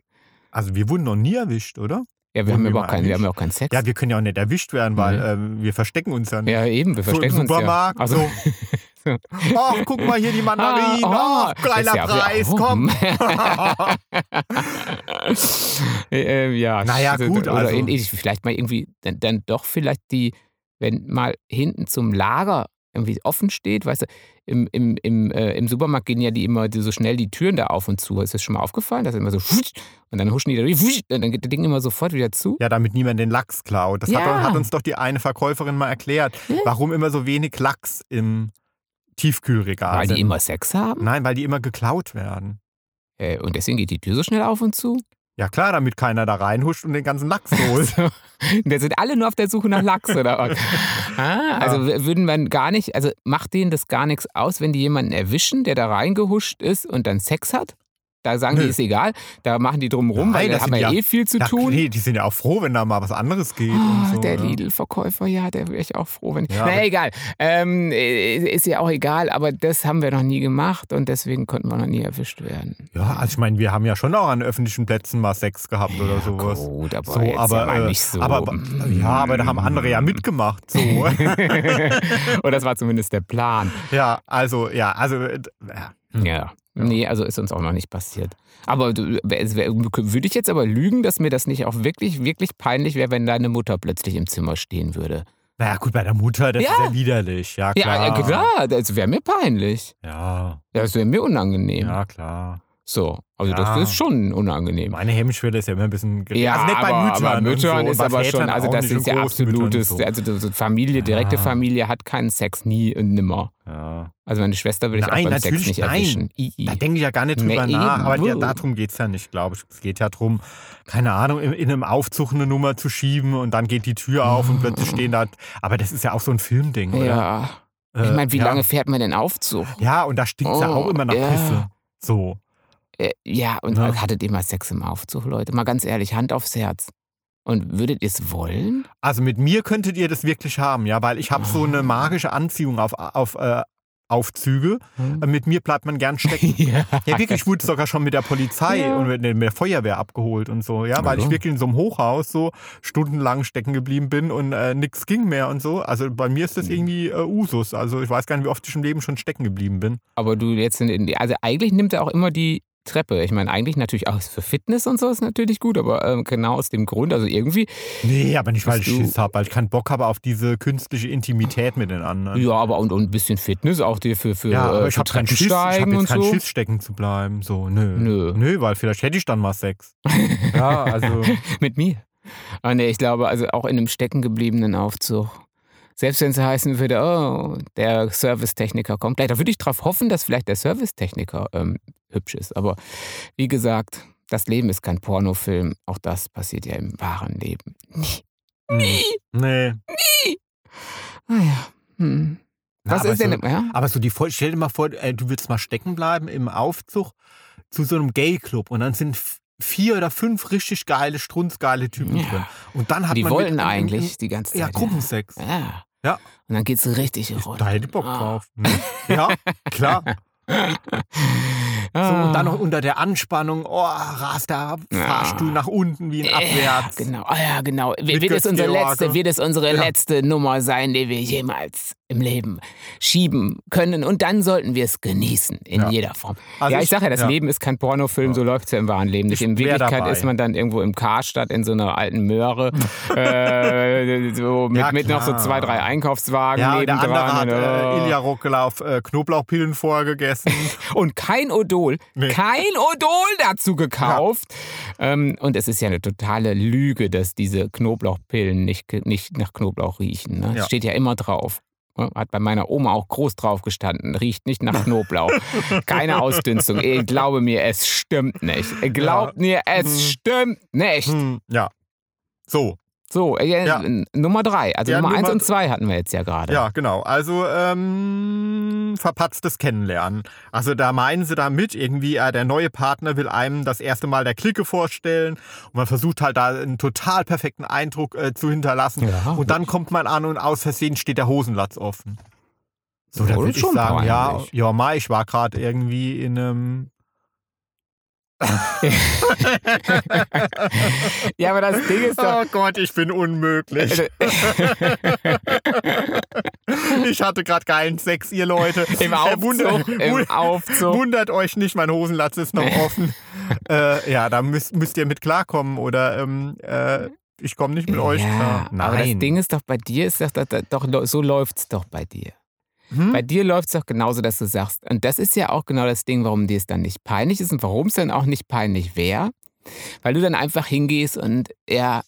Also wir wurden noch nie erwischt, oder? Ja, wir haben wir ja mal auch keinen, wir haben ja auch keinen Sex. Ja, wir können ja auch nicht erwischt werden, weil Nee. ähm, wir verstecken uns ja nicht. Ja, eben, wir so im verstecken uns Supermarkt. ja. Also, So. Ach, guck mal hier die Mandarinen. Ah, Ach, oh, das ist ja- Preis, komm. äh, ja, Naja, also, gut, Oder also- vielleicht mal irgendwie, dann, dann doch vielleicht die, wenn mal hinten zum Lager irgendwie offen steht, weißt du, im, im, im, äh, im Supermarkt gehen ja die immer so schnell die Türen da auf und zu. Ist das schon mal aufgefallen? Das ist immer so und dann huschen die da durch, und dann geht das Ding immer sofort wieder zu. Ja, damit niemand den Lachs klaut. Das hat, Ja. hat uns doch die eine Verkäuferin mal erklärt, warum immer so wenig Lachs im Tiefkühlregal Weil sind. die immer Sex haben. Nein, weil die immer geklaut werden. Äh, und deswegen geht die Tür so schnell auf und zu. Ja klar, damit keiner da reinhuscht und den ganzen Lachs holt. Da sind alle nur auf der Suche nach Lachs oder was? Ah, also w- würden man gar nicht, also macht denen das gar nichts aus, wenn die jemanden erwischen, der da reingehuscht ist und dann Sex hat? Da sagen die, Nö. ist egal. Da machen die drum rum, weil Nein, da haben wir ja- eh viel zu Ja, tun. Nee, die sind ja auch froh, wenn da mal was anderes geht. Und so, der ne? Lidl-Verkäufer, ja, der wäre ich auch froh, wenn. Ja, Na egal. Ähm, äh, ist ja auch egal, aber das haben wir noch nie gemacht und deswegen konnten wir noch nie erwischt werden. Ja, also ich meine, wir haben ja schon auch an öffentlichen Plätzen mal Sex gehabt oder sowas. Gut, aber So, jetzt aber, ja äh, nicht so. aber ja, aber da haben andere ja mitgemacht. So. Oder das war zumindest der Plan. ja, also ja, also äh, ja. Ja. Nee, also ist uns auch noch nicht passiert. Aber würde ich jetzt aber lügen, dass mir das nicht auch wirklich, wirklich peinlich wäre, wenn deine Mutter plötzlich im Zimmer stehen würde. Naja, gut, bei der Mutter, das Ja. ist ja widerlich. Ja, klar. Ja, ja, klar, das wäre mir peinlich. Ja, Das wäre mir unangenehm. ja, klar. So, also Ja. das ist schon unangenehm. Meine Hemmschwelle ist ja immer ein bisschen gering. Ja, also nicht bei aber, Müttern. aber Müttern so, ist bei aber schon, also das ist ja absolutes, So. also so Familie, direkte Ja. Familie hat keinen Sex, nie und nimmer. Ja. Also meine Schwester will ich Nein, auch beim Sex nicht nein. erwischen. I, i. Da denke ich ja gar nicht drüber Nee, nach. Aber ja, darum geht es ja nicht, glaube ich. Es geht ja darum, keine Ahnung, in, in einem Aufzug eine Nummer zu schieben und dann geht die Tür auf und plötzlich stehen da. Aber das ist ja auch so ein Filmding, oder? Ja. Äh, Ich meine, wie ja. lange fährt man denn Aufzug? Ja, und da stinkt es ja Oh, auch immer nach ja. Pisse. So. Äh, ja, und Ja. hattet ihr mal Sex im Aufzug, Leute? Mal ganz ehrlich, Hand aufs Herz. Und würdet ihr es wollen? Also mit mir könntet ihr das wirklich haben, ja, weil ich habe so eine magische Anziehung auf, auf äh, Aufzüge. Äh, Mit mir bleibt man gern stecken. ja. Ja, wirklich, ich wurde sogar schon mit der Polizei Ja. und mit der Feuerwehr abgeholt und so, ja, weil Also. ich wirklich in so einem Hochhaus so stundenlang stecken geblieben bin und äh, nichts ging mehr und so. Also bei mir ist das Mhm. irgendwie äh, Usus. Also ich weiß gar nicht, wie oft ich im Leben schon stecken geblieben bin. Aber du jetzt, in, in, also eigentlich nimmt er auch immer die Treppe. Ich meine, eigentlich natürlich auch für Fitness und so ist natürlich gut, aber ähm, genau aus dem Grund, also irgendwie, Nee, aber nicht, weil ich Schiss habe, weil ich keinen Bock habe auf diese künstliche Intimität mit den anderen. ja, aber und, und ein bisschen Fitness auch dir für, für, Ja, aber äh, ich habe keinen Schiss, ich hab Treppensteigen jetzt keinen so. Schiss, stecken zu bleiben. So, nö. Nö. Nö, weil vielleicht hätte ich dann mal Sex. ja, also. Mit mir. Ah, nee, ich glaube, also auch in einem steckengebliebenen Aufzug. Selbst wenn es heißen würde, oh, der Servicetechniker kommt gleich, da würde ich darauf hoffen, dass vielleicht der Servicetechniker ähm, hübsch ist. Aber wie gesagt, das Leben ist kein Pornofilm. Auch das passiert ja im wahren Leben. Nie. Nie. Nee. Ah ja. Hm. Na, Was aber ist denn, so, ja? Aber so die Voll- stell dir mal vor, äh, du würdest mal stecken bleiben im Aufzug zu so einem Gay-Club und dann sind vier oder fünf richtig geile, strunzgeile Typen Ja. drin. Und dann hat Die man wollten mit, eigentlich die ganze Zeit. ja, Gruppensex. Ja. Ja. Und dann geht's richtig rund. Da hätte ich Bock Ah. drauf. Ne? Ja, klar. So, und dann noch unter der Anspannung, oh, rast der Fahrstuhl nach unten wie ein Abwärts. Ja, genau, ah, ja, genau. Wird, es unsere letzte, wird es unsere Ja. letzte Nummer sein, die wir jemals im Leben schieben können. Und dann sollten wir es genießen, in Ja. jeder Form. Also ja, ich ich- sage ja, das ja. Leben ist kein Pornofilm, so läuft es ja im wahren Leben nicht. Ich In Wirklichkeit dabei. ist man dann irgendwo im Karstadt in so einer alten Möhre, äh, so mit, Ja, mit noch so zwei, drei Einkaufswagen Ja, und der andere hat äh, oh. Ilja Ruckelauf äh, Knoblauchpillen vorher gegessen. Und kein Odol, Nee. kein Odol dazu gekauft. Ähm, und es ist ja eine totale Lüge, dass diese Knoblauchpillen nicht, nicht nach Knoblauch riechen. Ne? Das steht ja immer drauf. Ja, Hat bei meiner Oma auch groß drauf gestanden. Riecht nicht nach Knoblauch. Keine Ausdünstung. Ich glaube mir, es stimmt nicht. Glaubt mir, es Hm. stimmt nicht. hm, ja. So, So, äh, Ja. Nummer drei. Also Ja, Nummer eins Nummer- und zwei hatten wir jetzt ja gerade. Ja, genau. Also ähm, verpatztes Kennenlernen. Also da meinen sie damit irgendwie, äh, der neue Partner will einem das erste Mal der Clique vorstellen und man versucht halt da einen total perfekten Eindruck äh, zu hinterlassen. Ja. Und dann kommt man an und aus Versehen steht der Hosenlatz offen. So, da Wohl würde ich schon sagen, ja, ja, Mai, ich war gerade irgendwie in einem. Ja, aber das Ding ist doch. Oh Gott, ich bin unmöglich. ich hatte gerade keinen Sex, ihr Leute. Im Äh, Aufzug, wunder- im Aufzug. Wundert euch nicht, mein Hosenlatz ist noch offen. äh, ja, da müsst, müsst ihr mit klarkommen oder ähm, äh, ich komme nicht mit euch ja, klar. Nein. aber das Ding ist doch bei dir, ist doch, doch, doch, doch so läuft es doch bei dir. Hm? Bei dir läuft es doch genauso, dass du sagst, und das ist ja auch genau das Ding, warum dir es dann nicht peinlich ist und warum es dann auch nicht peinlich wäre, weil du dann einfach hingehst und er,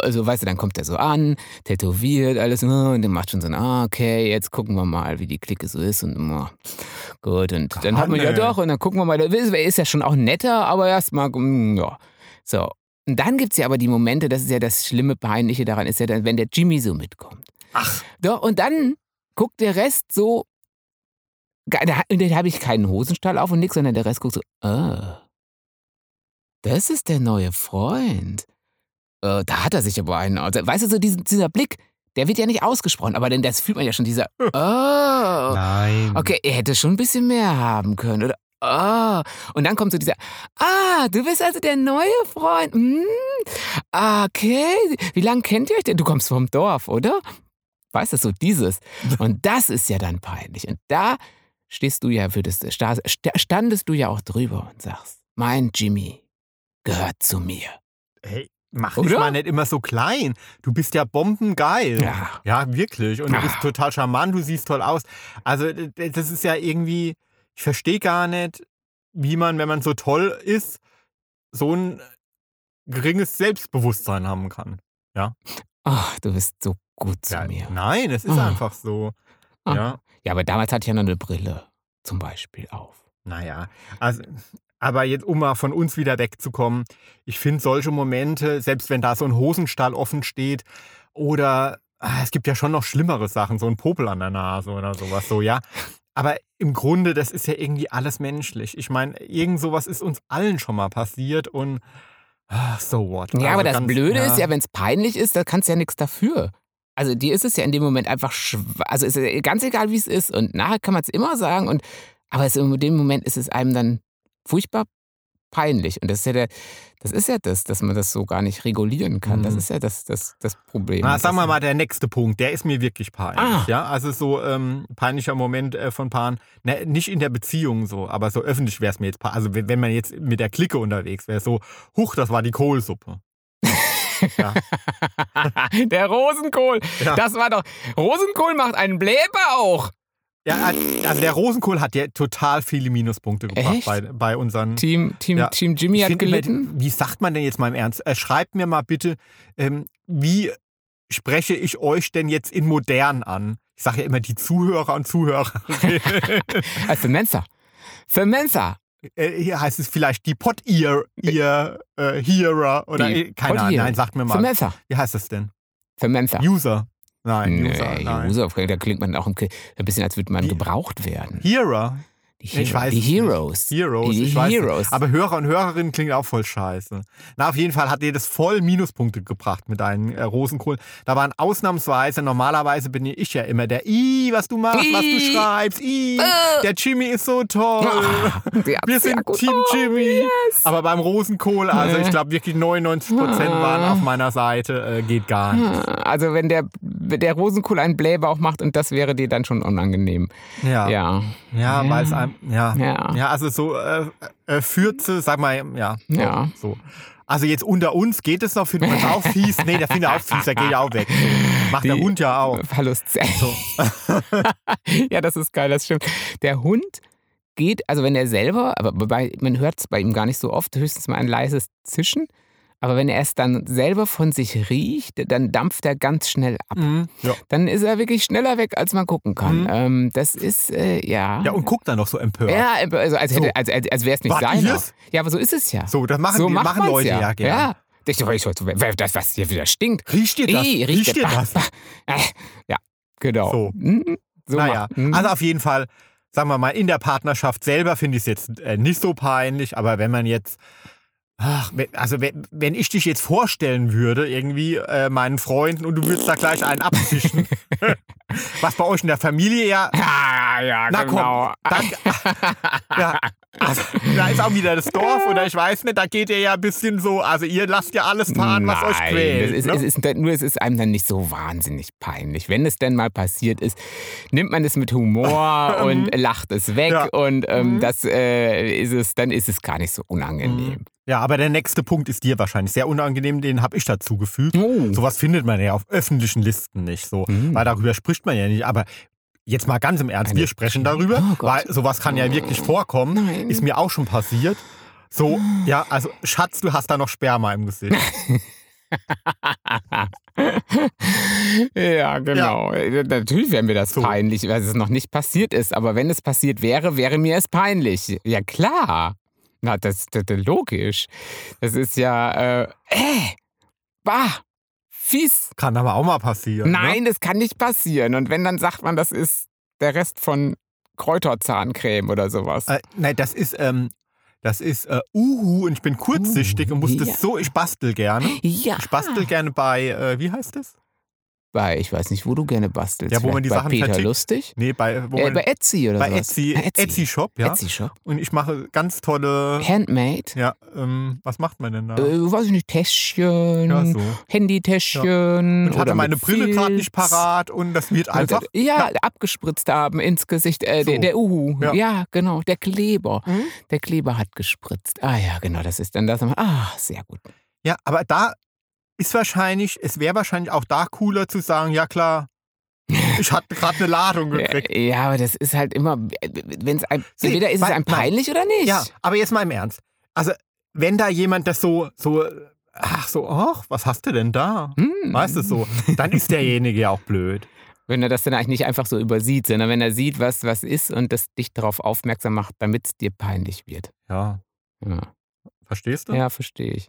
also weißt du, dann kommt er so an, tätowiert, alles, oh, und dann macht schon so ein, ah, okay, jetzt gucken wir mal, wie die Clique so ist und oh, gut, und dann hat man ja doch, und dann gucken wir mal, der ist, ja schon auch netter, aber erstmal, mm, ja, so. Und dann gibt es ja aber die Momente, das ist ja das schlimme, peinliche daran, ist ja dann, wenn der Jimmy so mitkommt. Ach. Doch, und dann guckt der Rest so. Da, habe ich keinen Hosenstall auf und nix, sondern der Rest guckt so, ah, das ist der neue Freund. Äh, da hat er sich aber einen. aus- Weißt du, so diesen, dieser Blick, der wird ja nicht ausgesprochen, aber denn das fühlt man ja schon, dieser. Oh. Nein. Okay, er hätte schon ein bisschen mehr haben können, oder? Oh. Und dann kommt so dieser, ah, du bist also der neue Freund. Hm. Ah, Okay, wie lange kennt ihr euch denn? Du kommst vom Dorf, oder? Weißt du, so dieses. Und das ist ja dann peinlich. Und da stehst du ja, würdest, sta- sta- standest du ja auch drüber und sagst, mein Jimmy gehört zu mir. Hey, mach dich Oder? mal nicht immer so klein. Du bist ja bombengeil. Ja. Ja, wirklich. Und du bist total charmant, du siehst toll aus. Also, das ist ja irgendwie, ich verstehe gar nicht, wie man, wenn man so toll ist, so ein geringes Selbstbewusstsein haben kann. Ach, du bist so gut zu Ja, mir. nein, es ist Ah. einfach so. Ah. Ja, Ja, aber damals hatte ich ja noch eine Brille zum Beispiel auf. naja. Also, aber jetzt, um mal von uns wieder wegzukommen, ich finde solche Momente, selbst wenn da so ein Hosenstall offen steht oder ah, es gibt ja schon noch schlimmere Sachen, so ein Popel an der Nase oder sowas, so, ja. Aber im Grunde, das ist ja irgendwie alles menschlich. Ich meine, irgend sowas ist uns allen schon mal passiert und ah, so what. Ja, Also aber das ganz- Blöde ist ja, wenn es peinlich ist, da kannst du ja nichts dafür. Also dir ist es ja in dem Moment einfach also ist ganz egal, wie es ist. Und nachher kann man es immer sagen. Und aber es, in dem Moment ist es einem dann furchtbar peinlich. Und das ist ja der, das ist ja das, dass man das so gar nicht regulieren kann. Das Mhm. ist ja das, das, das Problem. Na, sagen wir mal, der nächste Punkt, der ist mir wirklich peinlich. Ah. Ja, also so ähm, peinlicher Moment äh, von Paaren, ne, nicht in der Beziehung so, aber so öffentlich wäre es mir jetzt, pa- also wenn wenn man jetzt mit der Clique unterwegs wäre, so, huch, das war die Kohlsuppe. Ja. der Rosenkohl. Ja. Das war doch. Rosenkohl macht einen Blähbauch. Ja, also der Rosenkohl hat ja total viele Minuspunkte gebracht bei, bei unseren. Team, Team, Ja. Team Jimmy Ich hat find immer, gelitten. Wie sagt man denn jetzt mal im Ernst? Äh, schreibt mir mal bitte, ähm, wie spreche ich euch denn jetzt in modern an? Ich sage ja immer die Zuhörer und. Äh, für Mensa. Für Mensa. Äh, hier heißt es vielleicht die Pot-Ear, Ear, äh, Hearer oder Die äh, keine Ahnung. Nein, sagt mir mal. Mensa. Wie heißt das denn? Mensa. User. Nein, Nee, User. Nein. User, da klingt man auch ein ein bisschen, als würde man Die- gebraucht werden. Hearer. Die, Ich Hero- weiß die. Heroes. Heroes. Die ich weiß Heroes. Nicht. Aber Hörer und Hörerinnen klingt auch voll scheiße. Na, auf jeden Fall hat dir das voll Minuspunkte gebracht mit deinen äh, Rosenkohl. Da waren ausnahmsweise, normalerweise bin ich ja immer der I, was du machst, was du I. schreibst, I. Äh. Der Jimmy ist so toll. Hat Wir sind Team Oh, Jimmy. yes. Aber beim Rosenkohl, also ich glaube wirklich 99 Prozent waren auf meiner Seite, äh, geht gar nicht. Also wenn der, der Rosenkohl einen Blähbauch macht und das wäre dir dann schon unangenehm. Ja, ja, Ja. weil es einem, ja. Ja. ja, also so äh, äh, Fürze, sag mal, ja. so, Ja. So. Also jetzt unter uns geht es noch, findet man es auch fies? Nee, der findet auch fies, der geht ja auch weg. So. Macht der Die- Hund ja auch. Verlust. ja, das ist geil, das stimmt. Der Hund geht, also wenn er selber, aber man hört es bei ihm gar nicht so oft, höchstens mal ein leises Zischen. Aber wenn er es dann selber von sich riecht, dann dampft er ganz schnell ab. Mhm. Ja. Dann ist er wirklich schneller weg, als man gucken kann. Mhm. Ähm, das ist, äh, ja. ja, und guckt dann noch so empört. Ja, also als, hätte, So. als, als, als wäre es nicht ihr's? Ja, aber so ist es ja. So, das machen, so die, machen Leute ja, ja. gerne. Ja. Ich, ich, das, was hier wieder stinkt. Riecht dir das? Ih, Riecht dir bah, das? Äh, Ja, genau. So. Mhm. so naja, macht- mhm. also auf jeden Fall, sagen wir mal, in der Partnerschaft selber finde ich es jetzt äh, nicht so peinlich, aber wenn man jetzt, ach, also wenn, wenn ich dich jetzt vorstellen würde, irgendwie äh, meinen Freunden und du würdest da gleich einen abzischen, was bei euch in der Familie ja, Ah, ja, na genau. komm, dann, ja, also, da ist auch wieder das Dorf oder ich weiß nicht, da geht ihr ja ein bisschen so, also ihr lasst ja alles fahren, was euch quält. Ist, ne? es ist, nur es ist einem dann nicht so wahnsinnig peinlich. Wenn es denn mal passiert ist, nimmt man es mit Humor und lacht es weg Ja. und ähm, Mhm. das äh, ist es, dann ist es gar nicht so unangenehm. ja, aber der nächste Punkt ist dir wahrscheinlich sehr unangenehm, den habe ich dazugefügt. Oh. Sowas findet man ja auf öffentlichen Listen nicht so, Mhm. weil darüber spricht man ja nicht. Aber jetzt mal ganz im Ernst, wir sprechen darüber, Oh weil sowas kann ja wirklich vorkommen. Nein. Ist mir auch schon passiert. So, ja, also Schatz, du hast da noch Sperma im Gesicht. ja, genau. Natürlich wäre mir das So. peinlich, weil es noch nicht passiert ist. Aber wenn es passiert wäre, wäre mir es peinlich. Ja, klar. Na, das, das logisch. Das ist ja, äh, äh, bah, fies. Kann aber auch mal passieren. Nein, das kann nicht passieren. Und wenn, dann sagt man, das ist der Rest von Kräuterzahncreme oder sowas. Ne? Äh, nein, das ist, ähm, Das ist äh, Uhu und ich bin kurzsichtig Uh, und muss ja. das so, ich bastel gerne. Ja. Ich bastel gerne bei, äh, wie heißt das? Bei, ich weiß nicht, wo du gerne bastelst. Ja, wo man die bei Sachen Peter vertickt. Lustig? Nee, bei, wo Äh, man, bei Etsy oder bei sowas. Etsy, Etsy. Etsy Shop, ja. Etsy Shop. Und ich mache ganz tolle, Handmade. ja, ähm, was macht man denn da? Äh, weiß ich nicht, Täschchen, ja, so. Handytäschchen. Und ich hatte meine Brille gerade nicht parat und das wird einfach. Ja, abgespritzt haben ins Gesicht. Äh, So. der, der Uhu. Ja. Ja. genau. Der Kleber. Mhm. Der Kleber hat gespritzt. Ah ja, genau. Das ist dann das. Ah, sehr gut. Ja, aber da ist wahrscheinlich, es wäre wahrscheinlich auch da cooler zu sagen, ja klar, ich hatte gerade eine Ladung gekriegt. Ja, aber das ist halt immer, wenn es einem, Sie, entweder ist es weil- einem peinlich oder nicht. Ja, aber jetzt mal im Ernst. Also, wenn da jemand das so, so, ach so, ach, was hast du denn da? Hm. Weißt du so, dann ist derjenige ja auch blöd. Wenn er das dann eigentlich nicht einfach so übersieht, sondern wenn er sieht, was was ist und das dich darauf aufmerksam macht, damit es dir peinlich wird. Ja, Ja, verstehst du? ja verstehe ich.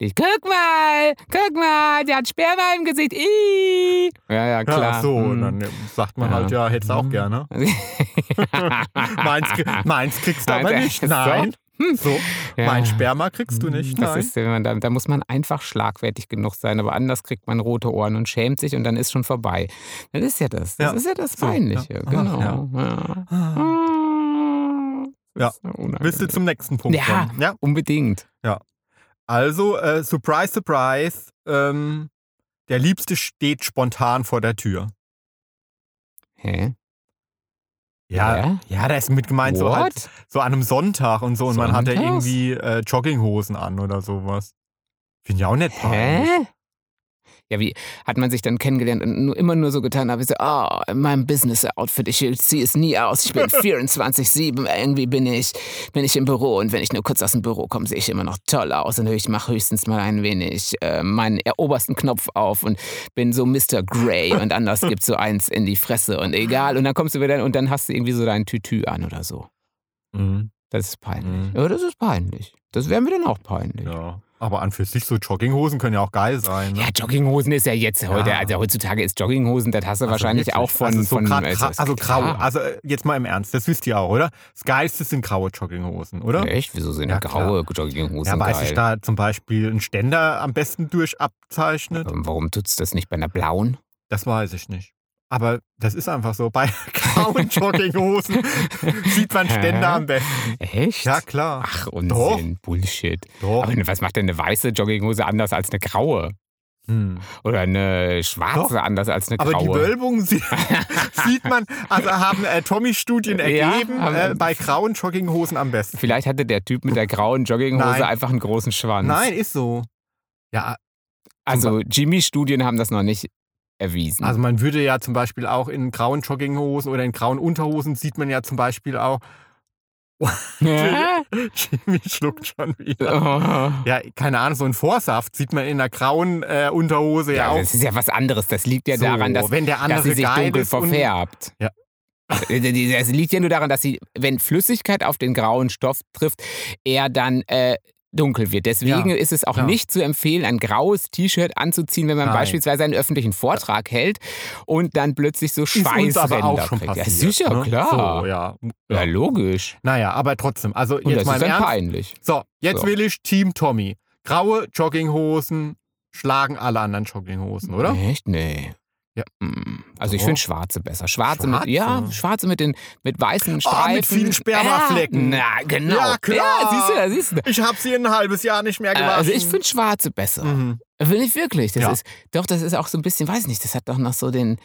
Ich. Guck mal, guck mal, der hat Sperma im Gesicht. Ih. Ja, ja, klar. Ja, so, und Hm. dann sagt man Ja. halt, ja, hättest du auch Hm. gerne. Meins, meins kriegst du aber nicht. Nein. Hm. So, Ja. mein Sperma kriegst du nicht. Das Nein. ist, wenn man da, da muss man einfach schlagfertig genug sein, aber anders kriegt man rote Ohren und schämt sich und dann ist schon vorbei. Das ist ja das. Das Ja. ist ja das So, Peinliche. ja. Ach, Genau. ja. Ja. Ah. Ja. Unangenehm. Willst du zum nächsten Punkt Ja. kommen? Ja. Unbedingt. Also, äh, surprise, surprise, ähm, der Liebste steht spontan vor der Tür. Hä? Ja, Ja? ja, da ist mit gemeint so, halt, so an einem Sonntag und so und man hat ja Sonntags? irgendwie äh, Jogginghosen an oder sowas. Finde ich auch nicht peinlich. Ja, wie hat man sich dann kennengelernt und nur, immer nur so getan, habe ich so, oh, in meinem Business-Outfit, ich ziehe es nie aus, ich bin 24-7, irgendwie bin ich, bin ich im Büro und wenn ich nur kurz aus dem Büro komme, sehe ich immer noch toll aus und ich mache höchstens mal ein wenig äh, meinen obersten Knopf auf und bin so Mr. Grey und anders gibt so eins in die Fresse und egal und dann kommst du wieder und dann hast du irgendwie so dein Tütü an oder so. Mhm. Das ist peinlich. Mhm. Ja, das ist peinlich. Das wäre mir dann auch peinlich. Ja. Aber an für sich so Jogginghosen können ja auch geil sein. Ne? Ja, Jogginghosen ist ja jetzt heute, Ja. also heutzutage ist Jogginghosen, das hast du Also wahrscheinlich wirklich. auch von. also, so von grad, also, gra- ist also grau. klar. Also äh, jetzt mal im Ernst, das wisst ihr auch, oder? Das Geilste sind graue Jogginghosen, oder? Echt? Wieso sind Ja, graue Jogginghosen Ja, weil geil? sich da zum Beispiel ein Ständer am besten durch abzeichnet. Warum tut's das nicht bei einer blauen? Das weiß ich nicht. Aber das ist einfach so. Bei grauen Jogginghosen sieht man Ständer am besten. Echt? Ja, klar. Ach, Unsinn. Bullshit. Doch. Aber was macht denn eine weiße Jogginghose anders als eine graue? Hm. Oder eine schwarze Doch. anders als eine Aber graue? die Wölbung sie- sieht man, also haben äh, Tommy-Studien Ja, ergeben, haben- äh, bei grauen Jogginghosen am besten. Vielleicht hatte der Typ mit der grauen Jogginghose Nein. einfach einen großen Schwanz. Nein, ist so. Ja, Also Jimmy-Studien haben das noch nicht erwiesen. also man würde ja zum Beispiel auch in grauen Jogginghosen oder in grauen Unterhosen sieht man ja zum Beispiel auch, ja? Jimmy schluckt schon wieder. Oh. Ja, keine Ahnung, so ein Vorsaft sieht man in einer grauen äh, Unterhose ja, Ja, auch. das ist ja was anderes. Das liegt ja so, daran, dass, wenn der dass andere sie sich dunkel und- verfärbt. Ja. Das liegt ja nur daran, dass sie, wenn Flüssigkeit auf den grauen Stoff trifft, er dann äh, dunkel wird. Deswegen Ja, ist es auch klar. nicht zu empfehlen, ein graues T-Shirt anzuziehen, wenn man Nein. beispielsweise einen öffentlichen Vortrag hält und dann plötzlich so Schweißränder kriegt. passiert. Ja, sicher, ne? klar. So, ja. Ja, logisch. Naja, aber trotzdem. Also Und jetzt das mal ist dann Ernst. peinlich. So, jetzt So. will ich Team Tommy. Graue Jogginghosen schlagen alle anderen Jogginghosen, oder? Echt? Nee. Ja. Mm, Also ich finde schwarze besser. Schwarze, Schwarze? mit ja, schwarze mit den mit weißen Oh, Streifen. mit vielen Spermaflecken. Ja, na, genau. Ja, klar. Ja, siehst du, da siehst du. Ich habe sie ein halbes Jahr nicht mehr Äh, gewaschen. Also ich finde schwarze besser. Mhm. Will ich wirklich. Das Ja. ist doch, das ist auch so ein bisschen, weiß nicht, das hat doch noch so den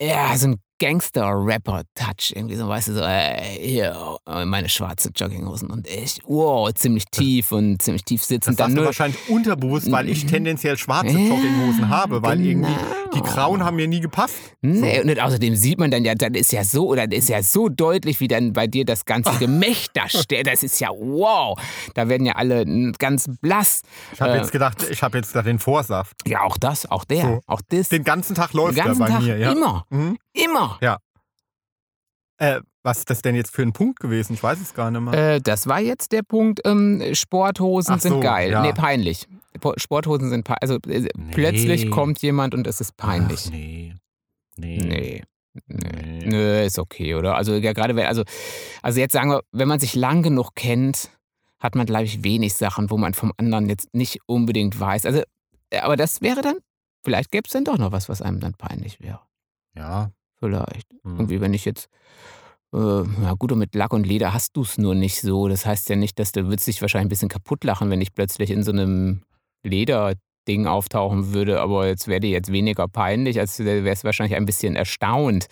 ja, so ein Gangster-Rapper-Touch. Irgendwie so, weißt du, so, äh, hier, äh, meine schwarze Jogginghosen und ich, wow, ziemlich tief und ziemlich tief Das sitzend. sagst Dann nur, wahrscheinlich unterbewusst, weil ich tendenziell schwarze Ja, Jogginghosen habe, weil irgendwie die genau. grauen haben mir nie gepasst. Nee, und außerdem sieht man dann ja, dann ist ja so, oder ist ja so deutlich, wie dann bei dir das ganze Gemächt da steht. Das ist ja wow. Da werden ja alle ganz blass. Ich habe Äh, jetzt gedacht, ich habe jetzt gedacht, den Vorsaft. Ja, auch das, auch der, So. auch das. Den ganzen Tag Den läuft er ganzen bei Tag, mir. Ja. immer, Mhm. Immer. Äh, was ist das denn jetzt für ein Punkt gewesen? Ich weiß es gar nicht mehr. Äh, das war jetzt der Punkt, ähm, Sporthosen Ach so, sind geil. ja. Nee, peinlich. Po- Sporthosen sind peinlich. Also äh, Nee. plötzlich kommt jemand und es ist peinlich. Ach, nee. Nee. Nee. Nee. Nee. Nö, ist okay, oder? Also ja, gerade wenn, also, also jetzt sagen wir, wenn man sich lang genug kennt, hat man, glaube ich, wenig Sachen, wo man vom anderen jetzt nicht unbedingt weiß. Also, äh, aber das wäre dann, vielleicht gäbe es dann doch noch was, was einem dann peinlich wäre. Ja. Vielleicht. Hm. Irgendwie, wenn ich jetzt, äh, ja gut, und mit Lack und Leder hast du es nur nicht so. Das heißt ja nicht, dass du würdest dich wahrscheinlich ein bisschen kaputt lachen, wenn ich plötzlich in so einem Lederding auftauchen würde. Aber jetzt wäre dir jetzt weniger peinlich, als du wärst wahrscheinlich ein bisschen erstaunt.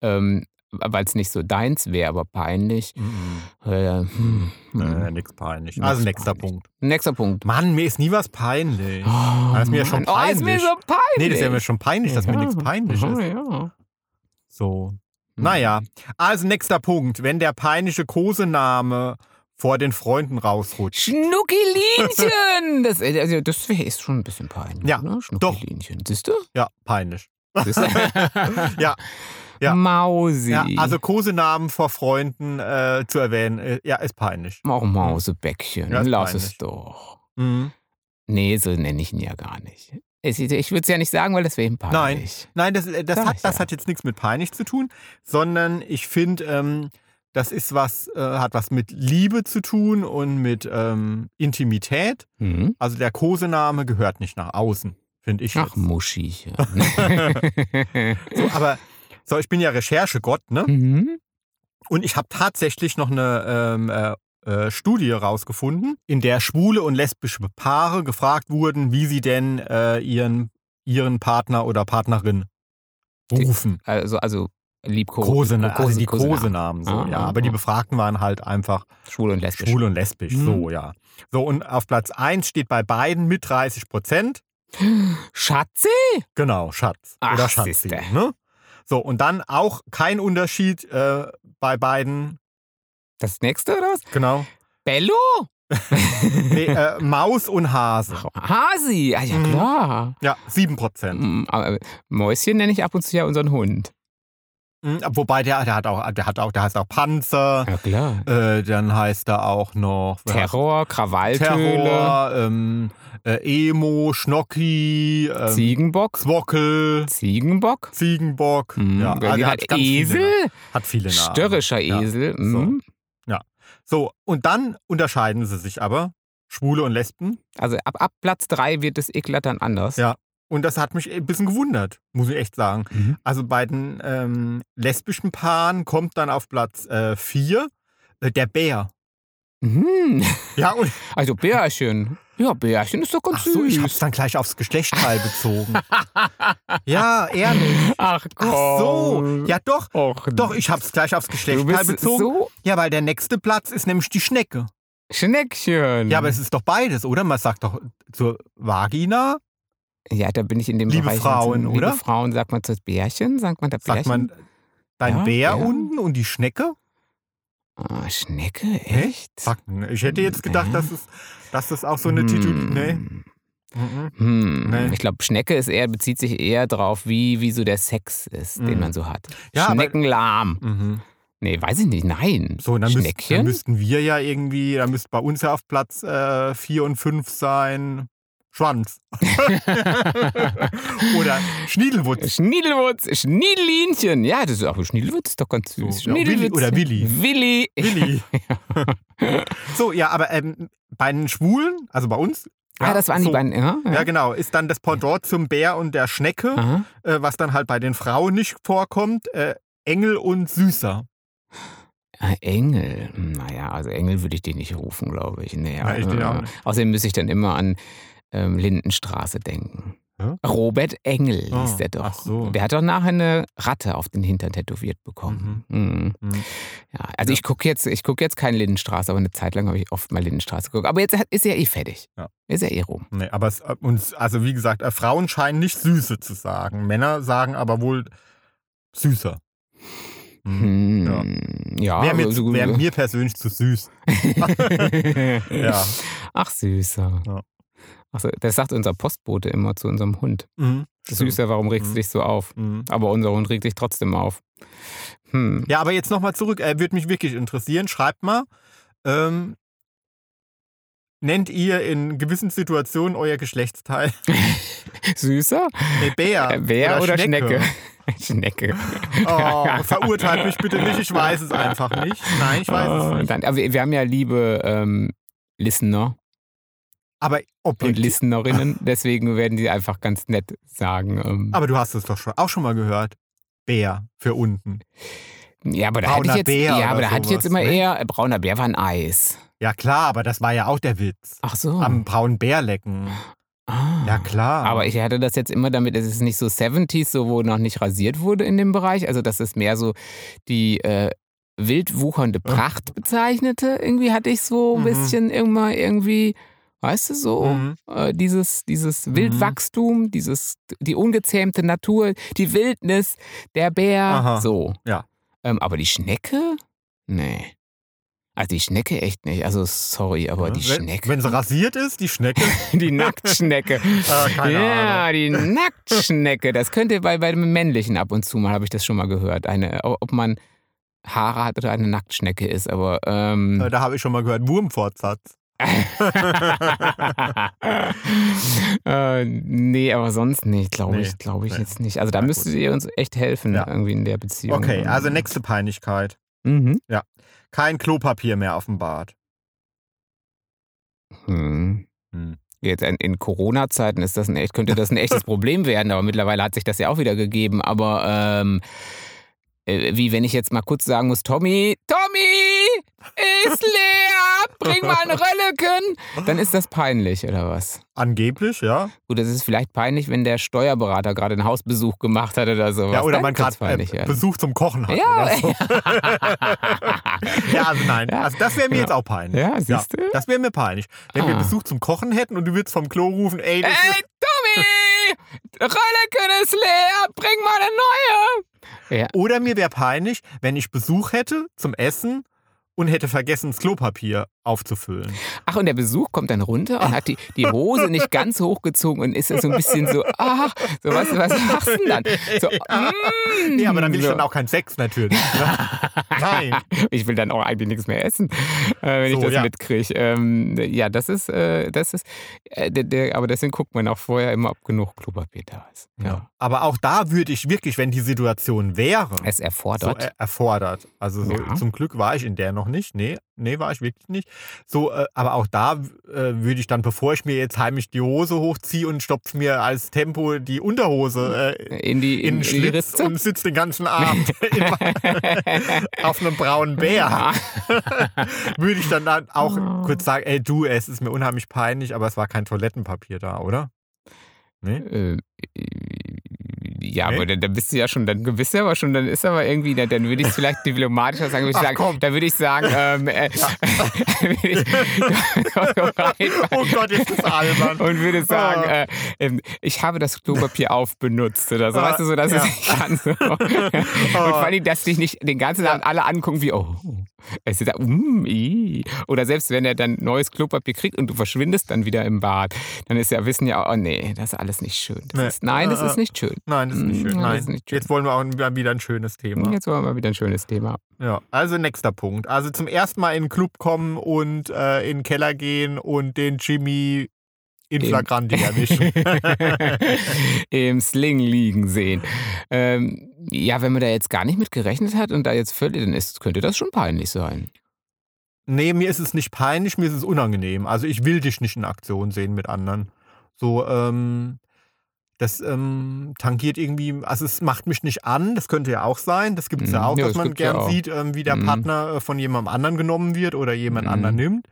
Ähm, weil es nicht so deins wäre, aber peinlich. Mhm. Äh, hm, hm. Äh, nix peinlich. Nix Also nächster peinlich. Punkt. Nächster Punkt. Mann, mir ist nie was peinlich. Oh, Das ist mir ja schon Mann. Oh, ist mir peinlich. so peinlich. Nee, das ist ja mir schon peinlich, dass mir nichts peinlich ja, ist. Ja. So. Hm. Naja, also nächster Punkt. Wenn der peinliche Kosename vor den Freunden rausrutscht. Schnuckelinchen! Das, äh, also das ist schon ein bisschen peinlich, Ja, ne? Schnuckelinchen. Siehst du? Ja, peinlich. Siehst du? Ja, ja. Mausi. ja, also Kosenamen vor Freunden äh, zu erwähnen, äh, ja, ist peinlich. Auch Mausebäckchen. Ja, Lass peinlich. es doch. Mhm. Nee, so nenne ich ihn ja gar nicht. Ich, würde es ja nicht sagen, weil das wäre ihm peinlich. Nein, das, äh, das, Sag hat, ich das ja. hat jetzt nichts mit peinlich zu tun, sondern ich finde, ähm, das ist was, äh, hat was mit Liebe zu tun und mit ähm, Intimität. Hm? Also der Kosename gehört nicht nach außen, finde ich. Ach, jetzt. Muschichen. So, aber so, ich bin ja Recherchegott, ne? mhm. Und ich habe tatsächlich noch eine ähm, äh, äh, Studie rausgefunden, in der schwule und lesbische Paare gefragt wurden, wie sie denn äh, ihren, ihren Partner oder Partnerin Die- rufen. Also, also Liebko Kosena also die Kosenamen. So, Ah, ja. ah, Aber die ah. Befragten waren halt einfach Schwul und lesbisch. schwul und lesbisch, Mhm. so, ja. So, und auf Platz 1 steht bei beiden mit 30 Prozent. Schatzi? Genau, Schatz Ach, oder Schatzi. Ne? So, und dann auch kein Unterschied äh, bei beiden. Das nächste oder was? Genau. Bello? Nee, äh, Maus und Hase. Ach, Hasi. Ah, ja, Mhm. klar. Ja, 7 Prozent. Mm, aber Mäuschen nenne ich ab und zu ja unseren Hund. Mhm, Wobei der, der hat auch, der hat auch, der heißt auch Panzer. Ja, klar. Äh, dann heißt er auch noch Terror, Krawalltöle, Terror, ähm, äh, Emo, Schnocki, ähm, Ziegenbock. Zwockel, Ziegenbock. Ziegenbock. Mm, Ja, also hat hat ganz viele Esel? Namen. Hat viele Namen. Störrischer Ja, Esel. so. mm. So, und dann unterscheiden sie sich aber, Schwule und Lesben. Also ab, ab Platz 3 wird es eklatant anders. Ja. Und das hat mich ein bisschen gewundert, muss ich echt sagen. Mhm. Also bei den ähm, lesbischen Paaren kommt dann auf Platz 4 äh, der Bär. Mhm. Ja, und Also Bärchen. Ja, Bärchen ist doch ganz ach so, ich süß. hab's dann gleich aufs Geschlechtsteil bezogen. ja, ehrlich. Ach Ach so, ja doch. Och, Doch, ich hab's gleich aufs du Geschlechtsteil bist bezogen. so Ja, weil der nächste Platz ist nämlich die Schnecke. Schneckchen. Ja, aber es ist doch beides, oder? Man sagt doch zur Vagina, Ja, da bin ich in dem Liebe Bereich. Frauen, liebe oder? Frauen, sagt man das Bärchen? Sagt man da sagt Bärchen? man dein Ja, Bär ja. unten und die Schnecke. Ah, Schnecke, echt? Man. Ich hätte jetzt gedacht, Äh? dass es, dass das auch so eine Titel. Nee. Hm. Mhm. Hm. Nee. Ich glaube, Schnecke ist eher, bezieht sich eher drauf, wie, wie so der Sex ist, den Mhm. man so hat. Ja, Schneckenlahm. Mhm. Nee, weiß ich nicht. Nein. So, dann, müsst, dann müssten wir ja irgendwie, dann müsste bei uns ja auf Platz 4 und 5 sein. Schwanz. Oder Schniedelwutz. Schniedelwutz, Schniedelinchen. Ja, das ist auch Schniedelwutz ist doch ganz So, süß. ja, Willi oder Willi. Willi. Willi. so, ja, aber ähm, bei den Schwulen, also bei uns. ah, ja, das waren so, die beiden. Ja, Ja, genau. Ist dann das Pendant zum Bär und der Schnecke, äh, was dann halt bei den Frauen nicht vorkommt. Äh, Engel und Süßer. Ah, Engel. Hm, Naja, also Engel würde ich den nicht rufen, glaube ich. Nee, Ja, ich auch äh. Außerdem müsste ich dann immer an ähm, Lindenstraße denken. Ja? Robert Engel Ah, hieß der doch. so. Der hat doch nachher eine Ratte auf den Hintern tätowiert bekommen. Mhm. Mhm. Ja, also Ja. ich gucke jetzt, ich guck jetzt keine Lindenstraße, aber eine Zeit lang habe ich oft mal Lindenstraße geguckt. Aber jetzt ist er eh fertig. Ja. Ist er eh rum. Nee, aber es, äh, uns, also wie gesagt, äh, Frauen scheinen nicht Süße zu sagen. Männer sagen aber wohl Süßer. Mhm. Hm, ja, Wäre mir, wär mir persönlich zu süß. Ja. Ach, süßer. Ja. Ach so, das sagt unser Postbote immer zu unserem Hund. Mhm. Süßer, warum regst du Mhm. dich so auf? Mhm. Aber unser Hund regt sich trotzdem auf. Hm. Ja, aber jetzt nochmal zurück. Äh, Würde mich wirklich interessieren. Schreibt mal, ähm, nennt ihr in gewissen Situationen euer Geschlechtsteil? Süßer? Nee, Bär. Äh, Bär oder, Schnecke? Schnecke. Schnecke. Oh, verurteilt mich bitte nicht, ich weiß es einfach nicht. Nein, ich weiß es Oh, nicht. Dann, aber wir, wir haben ja liebe ähm, Listener Aber und objektiv. Listenerinnen. Deswegen werden die einfach ganz nett sagen. Ähm, Aber du hast es doch schon, auch schon mal gehört. Bär für unten. ja, aber da hatte brauner ich jetzt, Bär ja, aber da hatte ich jetzt immer ne? eher, brauner Bär war ein Eis. Ja klar, aber das war ja auch der Witz. Ach so. Am braunen Bär lecken. ah. Ja klar. Aber ich hatte das jetzt immer damit, es ist nicht so 70s, so wo noch nicht rasiert wurde in dem Bereich. Also das ist mehr so die äh, wild wuchernde Pracht bezeichnete. Irgendwie hatte ich so ein Mhm. bisschen immer irgendwie, weißt du so, Mhm. äh, dieses, dieses Wildwachstum, dieses, die ungezähmte Natur, die Wildnis, der Bär, Aha. so. Ja. Ähm, aber die Schnecke? Nee. Also die Schnecke echt nicht. Also sorry, aber Ja, die wenn, Schnecke. Wenn sie rasiert ist, die Schnecke. Die Nacktschnecke. Ah, keine ja, Ahnung. die Nacktschnecke. Das könnte bei, bei dem männlichen ab und zu mal, habe ich das schon mal gehört. Eine, ob man Haare hat oder eine Nacktschnecke ist, aber ähm, Äh, Da habe ich schon mal gehört, Wurmfortsatz. äh, nee, aber sonst nicht, glaube Nee, ich, glaube ich nee. jetzt nicht. Also da Na müsstet gut. ihr uns echt helfen Ja. irgendwie in der Beziehung. Okay, also nächste Peinlichkeit. Mhm. Kein Klopapier mehr auf dem Bad. Hm. Hm. Jetzt in, in Corona-Zeiten ist das ein echt, könnte das ein echtes Problem werden, aber mittlerweile hat sich das ja auch wieder gegeben. Aber ähm, äh, wie wenn ich jetzt mal kurz sagen muss, Tommy, Tommy, ist leer, bring mal ein Rölleken, dann ist das peinlich, oder was? Angeblich, ja. Gut, das ist vielleicht peinlich, wenn der Steuerberater gerade einen Hausbesuch gemacht hat oder sowas. Ja, oder Dann man gerade äh. Besuch zum Kochen hat. Ja. So. ja, also nein. Ja. Also das wäre mir Ja. jetzt auch peinlich. Ja, siehst du? Das wäre mir peinlich. Wenn wir Ah. Besuch zum Kochen hätten und du würdest vom Klo rufen, ey, das Ey, Tommy, Rölleken ist leer, bring mal eine neue. Ja. Oder mir wäre peinlich, wenn ich Besuch hätte zum Essen und hätte vergessen, das Klopapier aufzufüllen. Ach, und der Besuch kommt dann runter und hat die, die Hose nicht ganz hochgezogen und ist so ein bisschen so, ach, so was, was machst du denn dann? So, mm, Nee, aber dann will ich so. dann auch keinen Sex natürlich. Ne? Nein. Ich will dann auch eigentlich nichts mehr essen, äh, wenn ich So, das ja. mitkriege. Ähm, ja, das ist, äh, das ist, äh, der, der, aber deswegen guckt man auch vorher immer, ob genug Klopapier da ist. Ja. Aber auch da würde ich wirklich, wenn die Situation wäre, Es so erfordert. er erfordert. Also so, Ja. zum Glück war ich in der noch nicht. Nee, nee, war ich wirklich nicht. So, äh, aber auch da äh, würde ich dann, bevor ich mir jetzt heimlich die Hose hochziehe und stopfe mir als Tempo die Unterhose äh, in die, in in, den in Schlitz Ritze. und sitze den ganzen Abend in, auf einem braunen Bär, würde ich dann, dann auch Oh. kurz sagen, ey du, es ist mir unheimlich peinlich, aber es war kein Toilettenpapier da, oder? Nee? Ja, Nee? aber dann, dann bist du ja schon, dann bist du aber schon, dann ist aber irgendwie, dann, dann würde ich es vielleicht diplomatischer sagen, würde ich Ach, sagen, komm. da würde ich sagen, ähm, äh, würde ich, Oh Gott, ist albern. und würde sagen, Ah. äh, ähm, ich habe das Klopapier aufbenutzt oder so, Ah, weißt du, so, dass ja. nicht ganz so. Und vor allem, dass dich nicht den ganzen Abend alle angucken wie, oh, es ist da, mm, ii. Oder selbst wenn er dann neues Klopapier kriegt und du verschwindest dann wieder im Bad, dann ist ja, wissen ja, oh nee, das ist alles nicht schön. Das Nee. Ist, nein, das Äh, ist nicht schön. Nein, das ist nicht schön. Mm, Nein. das ist nicht schön. Jetzt wollen wir auch wieder ein schönes Thema. Jetzt wollen wir mal wieder ein schönes Thema. Ja, also nächster Punkt. Also zum ersten Mal in den Club kommen und äh, in den Keller gehen und den Jimmy in Flagranti erwischen. Im Sling liegen sehen. Ähm, ja, wenn man da jetzt gar nicht mit gerechnet hat und da jetzt völlig, dann ist, könnte das schon peinlich sein. nee, mir ist es nicht peinlich, mir ist es unangenehm. Also ich will dich nicht in Aktion sehen mit anderen. So, ähm, das ähm, tangiert irgendwie, also es macht mich nicht an, das könnte ja auch sein. Das gibt es ja Mhm. auch, Ja, dass das man ja gern auch. sieht, ähm, wie der Mhm. Partner äh, von jemandem anderen genommen wird oder jemand Mhm. anderen nimmt.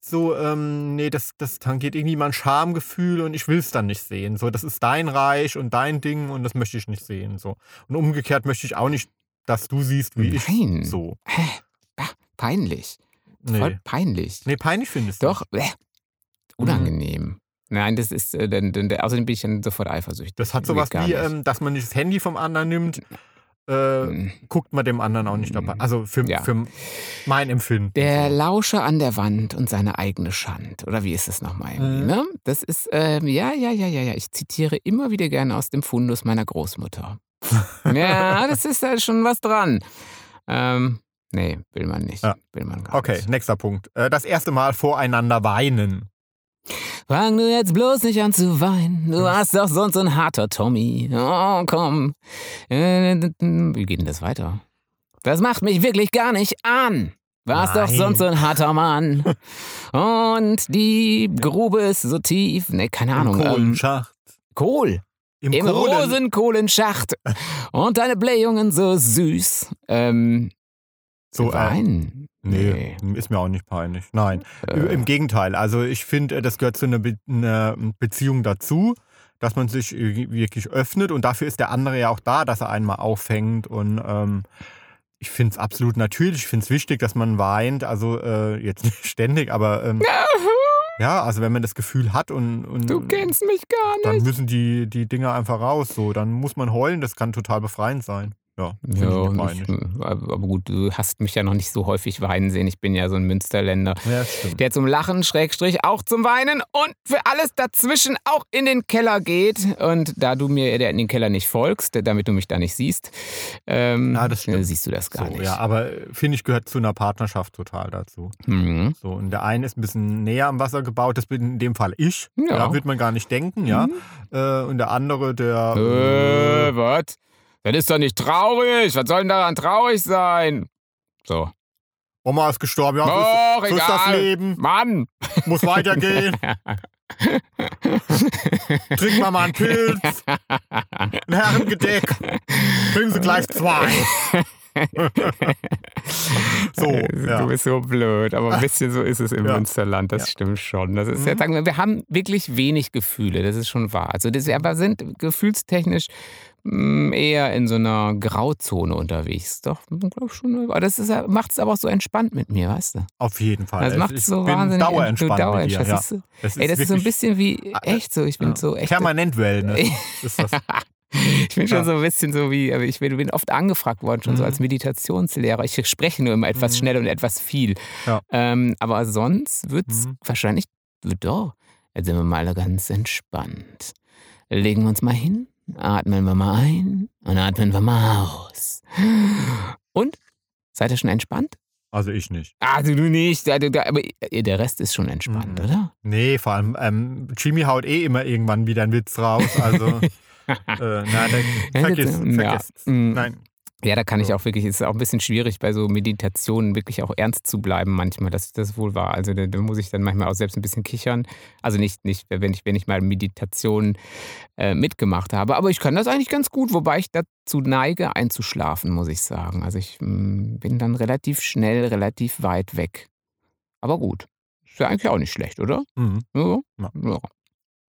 So, ähm, nee, das, das tangiert irgendwie mein Schamgefühl und ich will es dann nicht sehen. So, das ist dein Reich und dein Ding und das möchte ich nicht sehen. So. Und umgekehrt möchte ich auch nicht, dass du siehst, wie Nein. ich so. Hä? Peinlich. Voll Nee. peinlich. Nee, peinlich findest du. Doch, äh, unangenehm. Nein, das ist, äh, dann, dann, außerdem bin ich dann sofort eifersüchtig. Das hat sowas wie, ähm, dass man nicht das Handy vom anderen nimmt, äh, Mhm. guckt man dem anderen auch nicht dabei. Also für, Ja. für mein Empfinden. Der. Lauscher an der Wand und seine eigene Schand. Oder wie ist es nochmal Mhm. ne? Das ist, ähm, ja, ja, ja, ja, ja. Ich zitiere immer wieder gerne aus dem Fundus meiner Großmutter. ja, das ist da schon was dran. Ähm, nee, will man nicht. Ja. Will man gar Okay, nicht. nächster Punkt. Äh, das erste Mal voreinander weinen. Fang du jetzt bloß nicht an zu weinen. Du warst doch sonst ein harter Tommy. Oh, komm. Äh, Wie geht denn das weiter? Das macht mich wirklich gar nicht an. Warst doch Nein. sonst so ein harter Mann. Und die Grube ist so tief. Ne, keine Im Ahnung. Ähm, Kohlenschacht. Kohl. Im, Im Kohlen- Rosenkohlenschacht. Und deine Blähungen so süß. Ähm, So, äh, Wein. Nee, ist mir auch nicht peinlich. Nein, Äh, im Gegenteil. Also ich finde, das gehört zu einer, Be einer Beziehung dazu, dass man sich wirklich öffnet und dafür ist der andere ja auch da, dass er einen mal auffängt und ähm, ich finde es absolut natürlich. Ich finde es wichtig, dass man weint. Also äh, jetzt nicht ständig, aber ähm, ja, also wenn man das Gefühl hat und, und Du kennst mich gar dann nicht. müssen die, die Dinger einfach raus. So, dann muss man heulen. Das kann total befreiend sein. Ja, Ja, ich aber gut, du hast mich ja noch nicht so häufig weinen sehen. Ich bin ja so ein Münsterländer, Ja, der zum Lachen, Schrägstrich, auch zum Weinen und für alles dazwischen auch in den Keller geht. Und da du mir in den Keller nicht folgst, damit du mich da nicht siehst, ähm, Ja, das stimmt. siehst du das gar so, nicht. ja, aber äh, finde ich, gehört zu einer Partnerschaft total dazu. Mhm. So, und der eine ist ein bisschen näher am Wasser gebaut, das bin in dem Fall ich. Ja. Mhm. Ja, wird man gar nicht denken, ja. Äh, und der andere, der. Äh, was? Das ist doch nicht traurig. Was soll denn daran traurig sein? So. Oma ist gestorben, ja, so Doch, ist, so ist das. Leben, Mann! muss weitergehen. Trink mal mal einen Pilz, ein Herrengedeck, trinken Sie gleich zwei. so, Du ja. bist so blöd, aber ein bisschen so ist es im Ja. Münsterland, das Ja. stimmt schon. Das ist Mhm. ja, sagen wir, wir haben wirklich wenig Gefühle, das ist schon wahr. Also das, aber sind gefühlstechnisch mh, eher in so einer Grauzone unterwegs. Doch, glaube schon. Aber das macht es aber auch so entspannt mit mir, weißt du? Auf jeden Fall. Das macht es so wahnsinnig dauerentspannt du mit dir. dauerentspannt. Ja. Das ist, Das ey, das ist so ein bisschen wie Ah, echt so. Ich bin ja. so echt. Permanent Wellness ist das. Ich bin schon Ja. so ein bisschen so wie, ich bin, bin oft angefragt worden, schon so Mhm. als Meditationslehrer. Ich spreche nur immer etwas Mhm. schnell und etwas viel. Ja. Ähm, aber sonst wird es Mhm. wahrscheinlich, doch, jetzt sind wir mal alle ganz entspannt. Legen wir uns mal hin, atmen wir mal ein und atmen wir mal aus. Und? Seid ihr schon entspannt? Also ich nicht. Ah, du, nicht. Du- Aber der Rest ist schon entspannt, Mhm. oder? Nee, vor allem ähm, Jimmy haut eh immer irgendwann wieder einen Witz raus. Also, äh, nein, dann vergiss, Ja. vergiss. Mhm. Nein. Ja, da kann ich auch wirklich, es ist auch ein bisschen schwierig bei so Meditationen wirklich auch ernst zu bleiben manchmal, das das wohl wahr. Also da, da muss ich dann manchmal auch selbst ein bisschen kichern. Also nicht, nicht wenn, ich, wenn ich mal Meditationen äh, mitgemacht habe. Aber ich kann das eigentlich ganz gut, wobei ich dazu neige, einzuschlafen, muss ich sagen. Also ich mm, bin dann relativ schnell, relativ weit weg. Aber gut. Ist ja eigentlich auch nicht schlecht, oder? Mhm. Ja. Ja.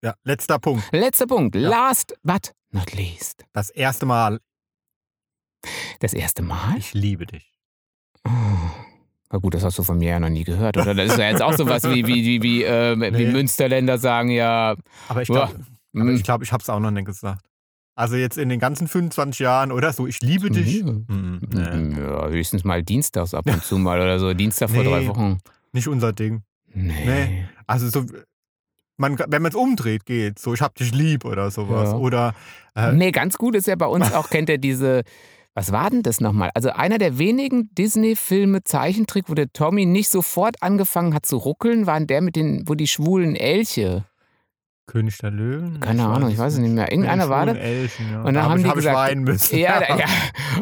Ja. Letzter Punkt. Letzter Punkt. Ja. Last but not least. Das erste Mal, Das erste Mal? ich liebe dich. Oh. Na gut, das hast du von mir ja noch nie gehört, oder? Das ist ja jetzt auch sowas wie, wie, wie, wie, äh, wie Nee. Münsterländer sagen ja. Aber ich glaube, mm, ich, glaub, ich habe es auch noch nicht gesagt. Also jetzt in den ganzen 25 Jahren oder so, ich liebe dich. Mhm. Mhm, nee, Ja, höchstens mal dienstags ab und zu mal oder so. Dienstag vor Nee. drei Wochen. nicht unser Ding. Nee. Nee. Also so, man, wenn man es umdreht, geht so, ich hab dich lieb oder sowas. Ja. Oder äh, Nee, ganz gut ist ja bei uns auch, kennt ihr diese, was war denn das nochmal? Also einer der wenigen Disney-Filme Zeichentrick, wo der Tommy nicht sofort angefangen hat zu ruckeln, waren der mit den, wo die schwulen Elche. König der Löwen? Keine Ahnung, ich weiß es nicht mehr. Irgendeiner war das. Elchen, ja. Und dann Da hab haben ich, die hab ich gesagt, weinen müssen. Ja, ja.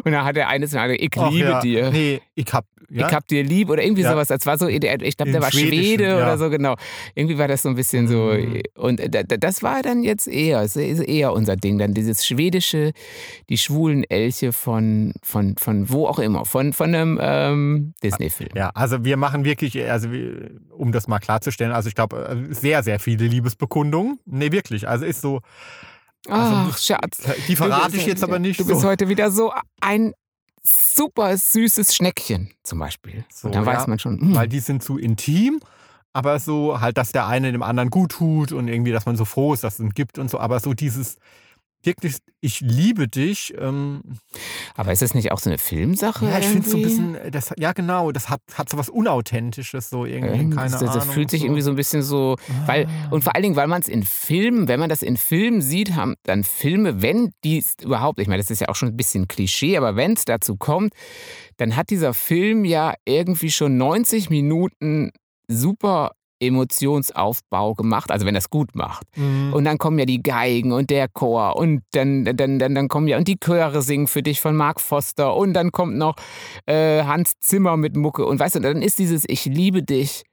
Und dann hat der eine gesagt, ich liebe ja. dir. Nee, ich hab, ja, Ich hab dir lieb oder irgendwie Ja. sowas. Das war so, ich glaube, der war Schwede ja. oder so, genau. Irgendwie war das so ein bisschen so. Mhm. Und da- da- das war dann jetzt eher, ist ist eher unser Ding. Dann dieses schwedische, die schwulen Elche von, von, von wo auch immer, von, von einem ähm, Disney-Film. Ja, also wir machen wirklich, also um das mal klarzustellen, also ich glaube, sehr, sehr viele Liebesbekundungen. Nee, wirklich. Also ist so, Ach, Schatz. die verrate ich jetzt aber nicht Du bist so. heute wieder so ein super süßes Schneckchen, zum Beispiel. So, Und dann ja. weiß man schon, hm, Weil die sind zu intim, aber so halt, dass der eine dem anderen gut tut und irgendwie, dass man so froh ist, dass es ihn gibt und so. Aber so dieses wirklich, ich liebe dich. Ähm, aber ist das nicht auch so eine Filmsache? ja, ich finde so ein bisschen, das, ja genau, das hat, hat so was Unauthentisches, so irgendwie, Irgendwie keine ist das, Ahnung. das fühlt sich so. irgendwie so ein bisschen so, weil Ah. und vor allen Dingen, weil man es in Filmen, wenn man das in Filmen sieht, haben dann Filme, wenn die überhaupt, ich meine, das ist ja auch schon ein bisschen Klischee, aber wenn es dazu kommt, dann hat dieser Film ja irgendwie schon 90 Minuten super Emotionsaufbau gemacht, also wenn es gut macht. Mhm. Und dann kommen ja die Geigen und der Chor und dann, dann, dann, dann kommen ja und die Chöre singen für dich von Mark Foster und dann kommt noch äh, Hans Zimmer mit Mucke und weißt du, dann ist dieses Ich liebe dich,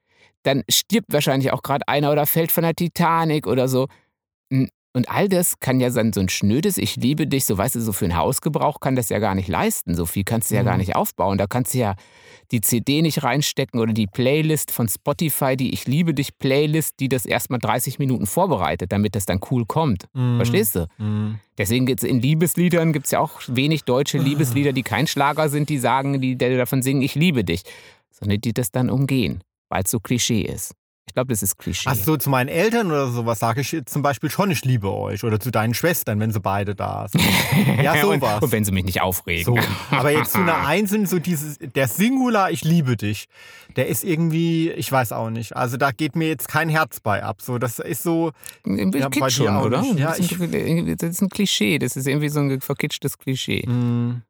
dann stirbt wahrscheinlich auch gerade einer oder fällt von der Titanic oder so. Und all das kann ja dann so ein schnödes Ich liebe dich, so weißt du, so für einen Hausgebrauch kann das ja gar nicht leisten. So viel kannst du ja Mhm. gar nicht aufbauen. Da kannst du ja die CD nicht reinstecken oder die Playlist von Spotify, die Ich liebe dich Playlist, die das erstmal 30 Minuten vorbereitet, damit das dann cool kommt. Mhm. Verstehst du? Mhm. Deswegen gibt es in Liebesliedern gibt's ja auch wenig deutsche Liebeslieder, die kein Schlager sind, die sagen, die, die davon singen, ich liebe dich. Sondern die das dann umgehen, weil es so Klischee ist. Ich glaube, das ist Klischee. Ach so, zu meinen Eltern oder sowas sage ich zum Beispiel schon, ich liebe euch. Oder zu deinen Schwestern, wenn sie beide da sind. Ja, und, sowas. und wenn sie mich nicht aufregen. So. Aber jetzt zu einer Einzelnen, so dieses, der Singular, ich liebe dich, der ist irgendwie, ich weiß auch nicht. Also da geht mir jetzt kein Herz bei ab. So, das ist so, Ein Ja, schon, oder? Ja, das, ist ein, das ist ein Klischee. Das ist irgendwie so ein verkitschtes Klischee. mh,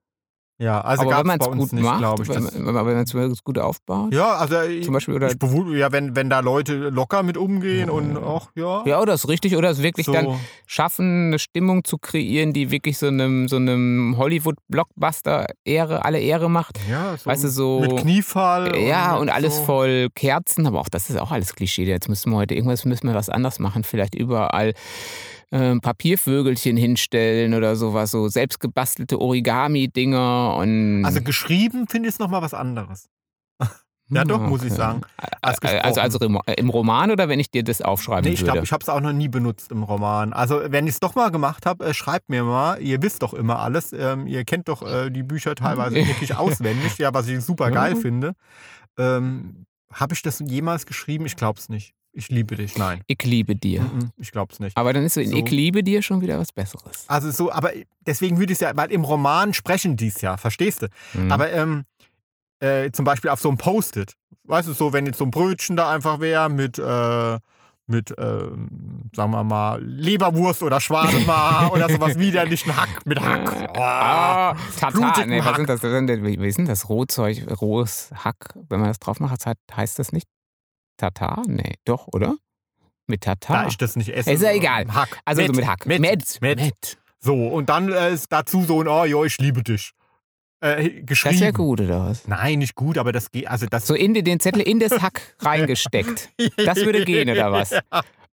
ja, also Aber wenn man es gut nicht, macht, ich. wenn, wenn man es gut aufbaut. ja, also Zum Beispiel, oder- ich bewundere, ja, wenn, wenn da Leute locker mit umgehen und auch, ja. Ja, oder ist richtig, oder ist wirklich so, dann schaffen, eine Stimmung zu kreieren, die wirklich so einem, so einem Hollywood-Blockbuster Ehre, alle Ehre macht. ja, so Weißt du, so- mit Kniefall. Ja, und mit alles so. voll Kerzen, aber auch das ist auch alles Klischee. Jetzt müssen wir heute irgendwas müssen wir was anders machen, vielleicht überall ähm, Papiervögelchen hinstellen oder sowas, so selbstgebastelte Origami-Dinger und. Also geschrieben finde ich es nochmal was anderes. ja, doch, muss ich sagen. Als Also, also im- Roman oder wenn ich dir das aufschreiben Nee, ich würde? glaube, ich habe es auch noch nie benutzt im Roman. Also, wenn ich es doch mal gemacht habe, äh, schreibt mir mal. Ihr wisst doch immer alles. Ähm, ihr kennt doch äh, die Bücher teilweise wirklich auswendig, ja, was ich super geil Ja. finde. Ähm, habe ich das jemals geschrieben? Ich glaube es nicht. Ich liebe dich. Nein. ich liebe dir. Mhm, Ich glaube es nicht. Aber dann ist so in So. Ich liebe dir schon wieder was Besseres. Also so, aber deswegen würde ich es ja, weil im Roman sprechen die es ja, verstehst du? Mhm. Aber ähm, äh, zum Beispiel auf so einem Post-it, weißt du, so, wenn jetzt so ein Brötchen da einfach wäre mit, äh, mit ähm, sagen wir mal, Leberwurst oder Schwanemar oder sowas widerlichen Hack mit Hack. Oh, Ah, Tatar. blutigen Nee, was Hack. sind das? Wie wie ist denn das? Rohzeug, rohes Hack. Wenn man das drauf macht, heißt das nicht Tatar? Nee, doch, oder? Mit Tatar. Da ich das nicht esse. Ist ja egal. Hack. also so mit Hack. Met. Met. Met. Met. So, und dann äh, ist dazu so ein, oh ja, ich liebe dich. Äh, geschrieben. Das wäre gut, oder was? Nein, nicht gut, aber das geht, also das So in den Zettel in das Hack reingesteckt. Das würde gehen, oder was?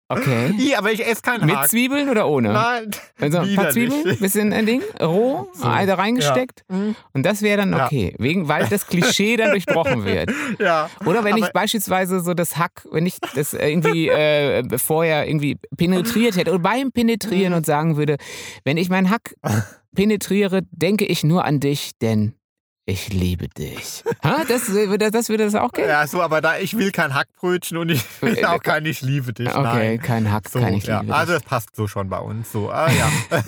Okay. Ja, aber ich esse keinen Mit Hack. Zwiebeln oder ohne? Nein, Also ein paar. Zwiebeln, bisschen ein Ding, roh, So. da reingesteckt. Mhm. Und das wäre dann Ja. okay, wegen, weil das Klischee dann durchbrochen wird. Ja. Oder wenn ich Aber- beispielsweise so das Hack, wenn ich das irgendwie äh, vorher irgendwie penetriert hätte oder beim Penetrieren Mhm. und sagen würde, wenn ich meinen Hack penetriere, denke ich nur an dich, denn ich liebe dich. Ha, das, würde- das würde das auch gehen? Ja, so, aber da ich will kein Hackbrötchen und ich will auch kein Ich liebe dich. Okay, Nein. kein Hack, So, kein ich ja. liebe Also dich. das passt so schon bei uns. So, ah, ja.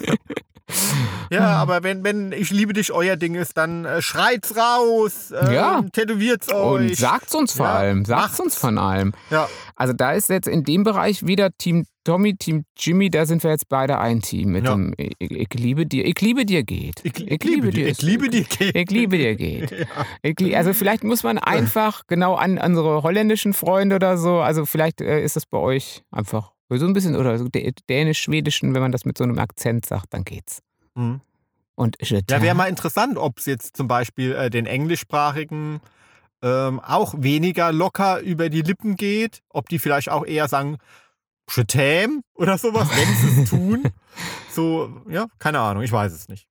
ja, aber wenn, wenn ich liebe dich euer Ding ist, dann äh, schreit's raus, ähm, Ja. tätowiert's Und euch. sagt's uns vor Ja, allem, sagt's macht's. uns von allem. Ja. Also da ist jetzt in dem Bereich wieder Team Tommy, Team Jimmy, da sind wir jetzt beide ein Team mit Ja. dem ich, ich liebe dir. Ich liebe dir geht. Ich, ich, liebe dir. Ich liebe dir. Ich liebe dir geht. Lie- also vielleicht muss man einfach genau an unsere holländischen Freunde oder so, also vielleicht äh, ist das bei euch einfach so ein bisschen oder so dä- dänisch-schwedischen, wenn man das mit so einem Akzent sagt, dann geht's. Mhm. Und Ja, wäre mal interessant, ob es jetzt zum Beispiel äh, den englischsprachigen ähm, auch weniger locker über die Lippen geht, ob die vielleicht auch eher sagen, t'aime oder sowas, wenn sie es tun. So, ja, keine Ahnung, ich weiß es nicht.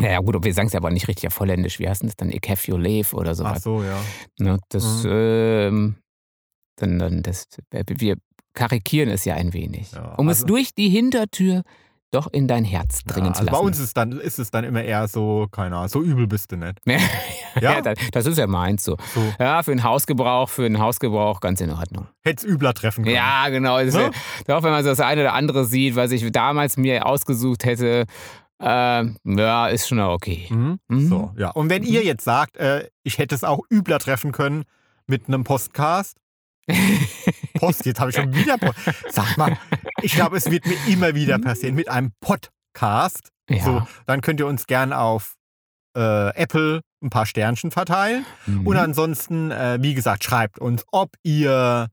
Ja, ja, gut, wir sagen es ja aber nicht richtig auf Holländisch. Wie heißt denn das dann? Ich have your life oder so. Ach so, ja. Ne, das, Mhm. ähm, dann, dann, das, wir karikieren es ja ein wenig. Ja, um es also- durch die Hintertür doch in dein Herz ja dringen zu also lassen. bei uns ist, dann, ist es dann immer eher so, keine Ahnung, so übel bist du nicht. ja, Ja. das, ist ja meins so. So, Ja, für den Hausgebrauch, für den Hausgebrauch ganz in Ordnung. hätte es übler treffen können. Ja, genau. Ne? ja, auch wenn man so das eine oder andere sieht, was ich damals mir ausgesucht hätte, äh, ja, ist schon okay. Mhm. Mhm. So, ja. Und wenn ihr jetzt sagt, äh, ich hätte es auch übler treffen können mit einem Postcast. Post, jetzt habe ich schon wieder Post. Sag mal, ich glaube, es wird mir immer wieder passieren mit einem Podcast. Ja. So, dann könnt ihr uns gern auf äh, Apple ein paar Sternchen verteilen. Mhm. Und ansonsten, äh, wie gesagt, schreibt uns, ob ihr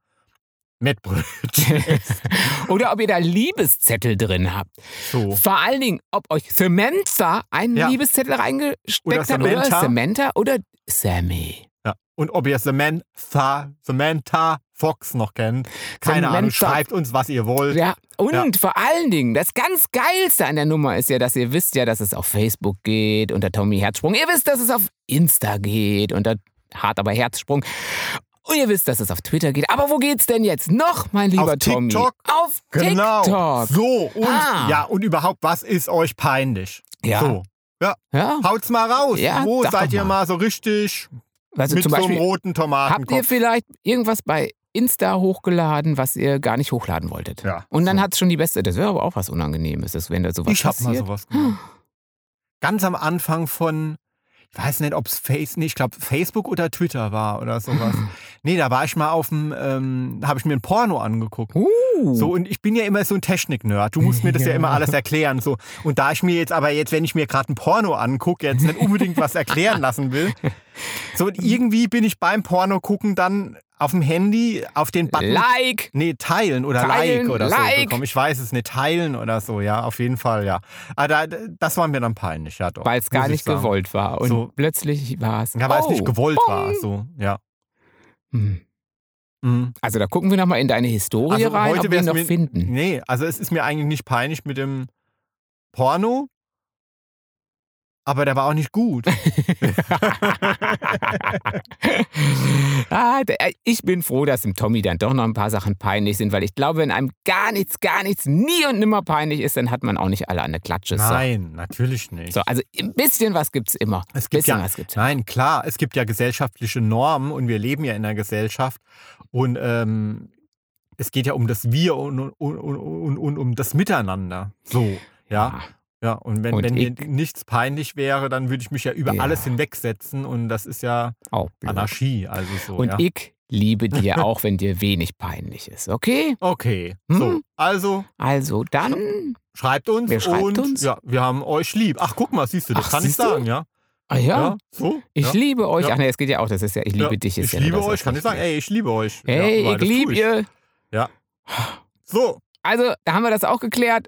Mettbrötchen. Oder ob ihr da Liebeszettel drin habt. So. Vor allen Dingen, ob euch Samantha einen Ja. Liebeszettel reingesteckt Oder hat oder Samantha. Samantha oder Sammy. Ja. Und ob ihr Samantha, Samantha Fox noch kennt, keine Ahnung, Samantha. schreibt uns, was ihr wollt. Ja, und Ja. vor allen Dingen, das ganz Geilste an der Nummer ist ja, dass ihr wisst ja, dass es auf Facebook geht unter Tommy Herzsprung. Ihr wisst, dass es auf Insta geht unter Hart aber Herzsprung. Und ihr wisst, dass es auf Twitter geht. Aber wo geht's denn jetzt noch, mein lieber Auf Tommy? TikTok? Auf Genau. TikTok. So, und Ah. ja, und überhaupt, was ist euch peinlich? Ja. So, Ja, haut's mal raus. Ja, Wo seid ihr mal. mal so richtig also mit zum so einem Beispiel, roten habt ihr Tomatenkopf? vielleicht irgendwas bei Insta hochgeladen, was ihr gar nicht hochladen wolltet? Ja, Und dann so. hat's schon die beste, das wäre aber auch was Unangenehmes, wenn da sowas Ich hab mal passiert. sowas gemacht. Ganz am Anfang von, ich weiß nicht, ob es Face, nee, ich glaube Facebook oder Twitter war oder sowas. nee, da war ich mal auf dem, ähm, habe ich mir ein Porno angeguckt. Uh. So, und ich bin ja immer so ein Technik-Nerd. Du musst mir das ja. Ja. immer alles erklären. So. Und da ich mir jetzt aber jetzt, wenn ich mir gerade ein Porno angucke, jetzt nicht unbedingt was erklären lassen will. So, und irgendwie bin ich beim Porno gucken dann auf dem Handy auf den Button. Like! Nee, teilen oder Teilen, like oder like. so bekommen. Ich weiß es nicht, teilen oder so, ja, auf jeden Fall, ja. Aber da, das war mir dann peinlich, ja doch. Weil es gar nicht sagen. gewollt war. Und So. plötzlich war es. Ja, weil es oh, nicht gewollt bong. war, so, ja. Hm. Mhm. Also da gucken wir nochmal in deine Historie Also rein, ob wir ihn noch mir- finden. Nee, also es ist mir eigentlich nicht peinlich mit dem Porno, aber der war auch nicht gut. ah, der, ich bin froh, dass dem Tommy dann doch noch ein paar Sachen peinlich sind, weil ich glaube, wenn einem gar nichts, gar nichts, nie und nimmer peinlich ist, dann hat man auch nicht alle an der Klatsche. So. Nein, natürlich nicht. So, also ein bisschen was gibt's immer. Es gibt bisschen ja, was gibt's. Nein, klar, es gibt ja gesellschaftliche Normen und wir leben ja in einer Gesellschaft und ähm, es geht ja um das Wir und, und, und, und, und um das Miteinander. So, ja. Ja, und wenn, Und wenn mir ich- nichts peinlich wäre, dann würde ich mich ja über Ja. alles hinwegsetzen und das ist ja. Anarchie, also so. Und ja. ich liebe dir auch, wenn dir wenig peinlich ist, okay? Okay, Hm? so, also Also dann. schreibt uns Wer schreibt und uns? ja, wir haben euch lieb. Ach, guck mal, siehst du, das Ach, kann ich siehst du? sagen, ja. Ah ja, so. ich ja. liebe euch. Ja. Ach nee, es geht ja auch, das ist ja, ich liebe ja. dich. Ist Ich ja liebe euch, kann ich sagen, ey, ich liebe euch. Hey, ja, ich liebe ihr. So, Also, da haben wir das auch geklärt.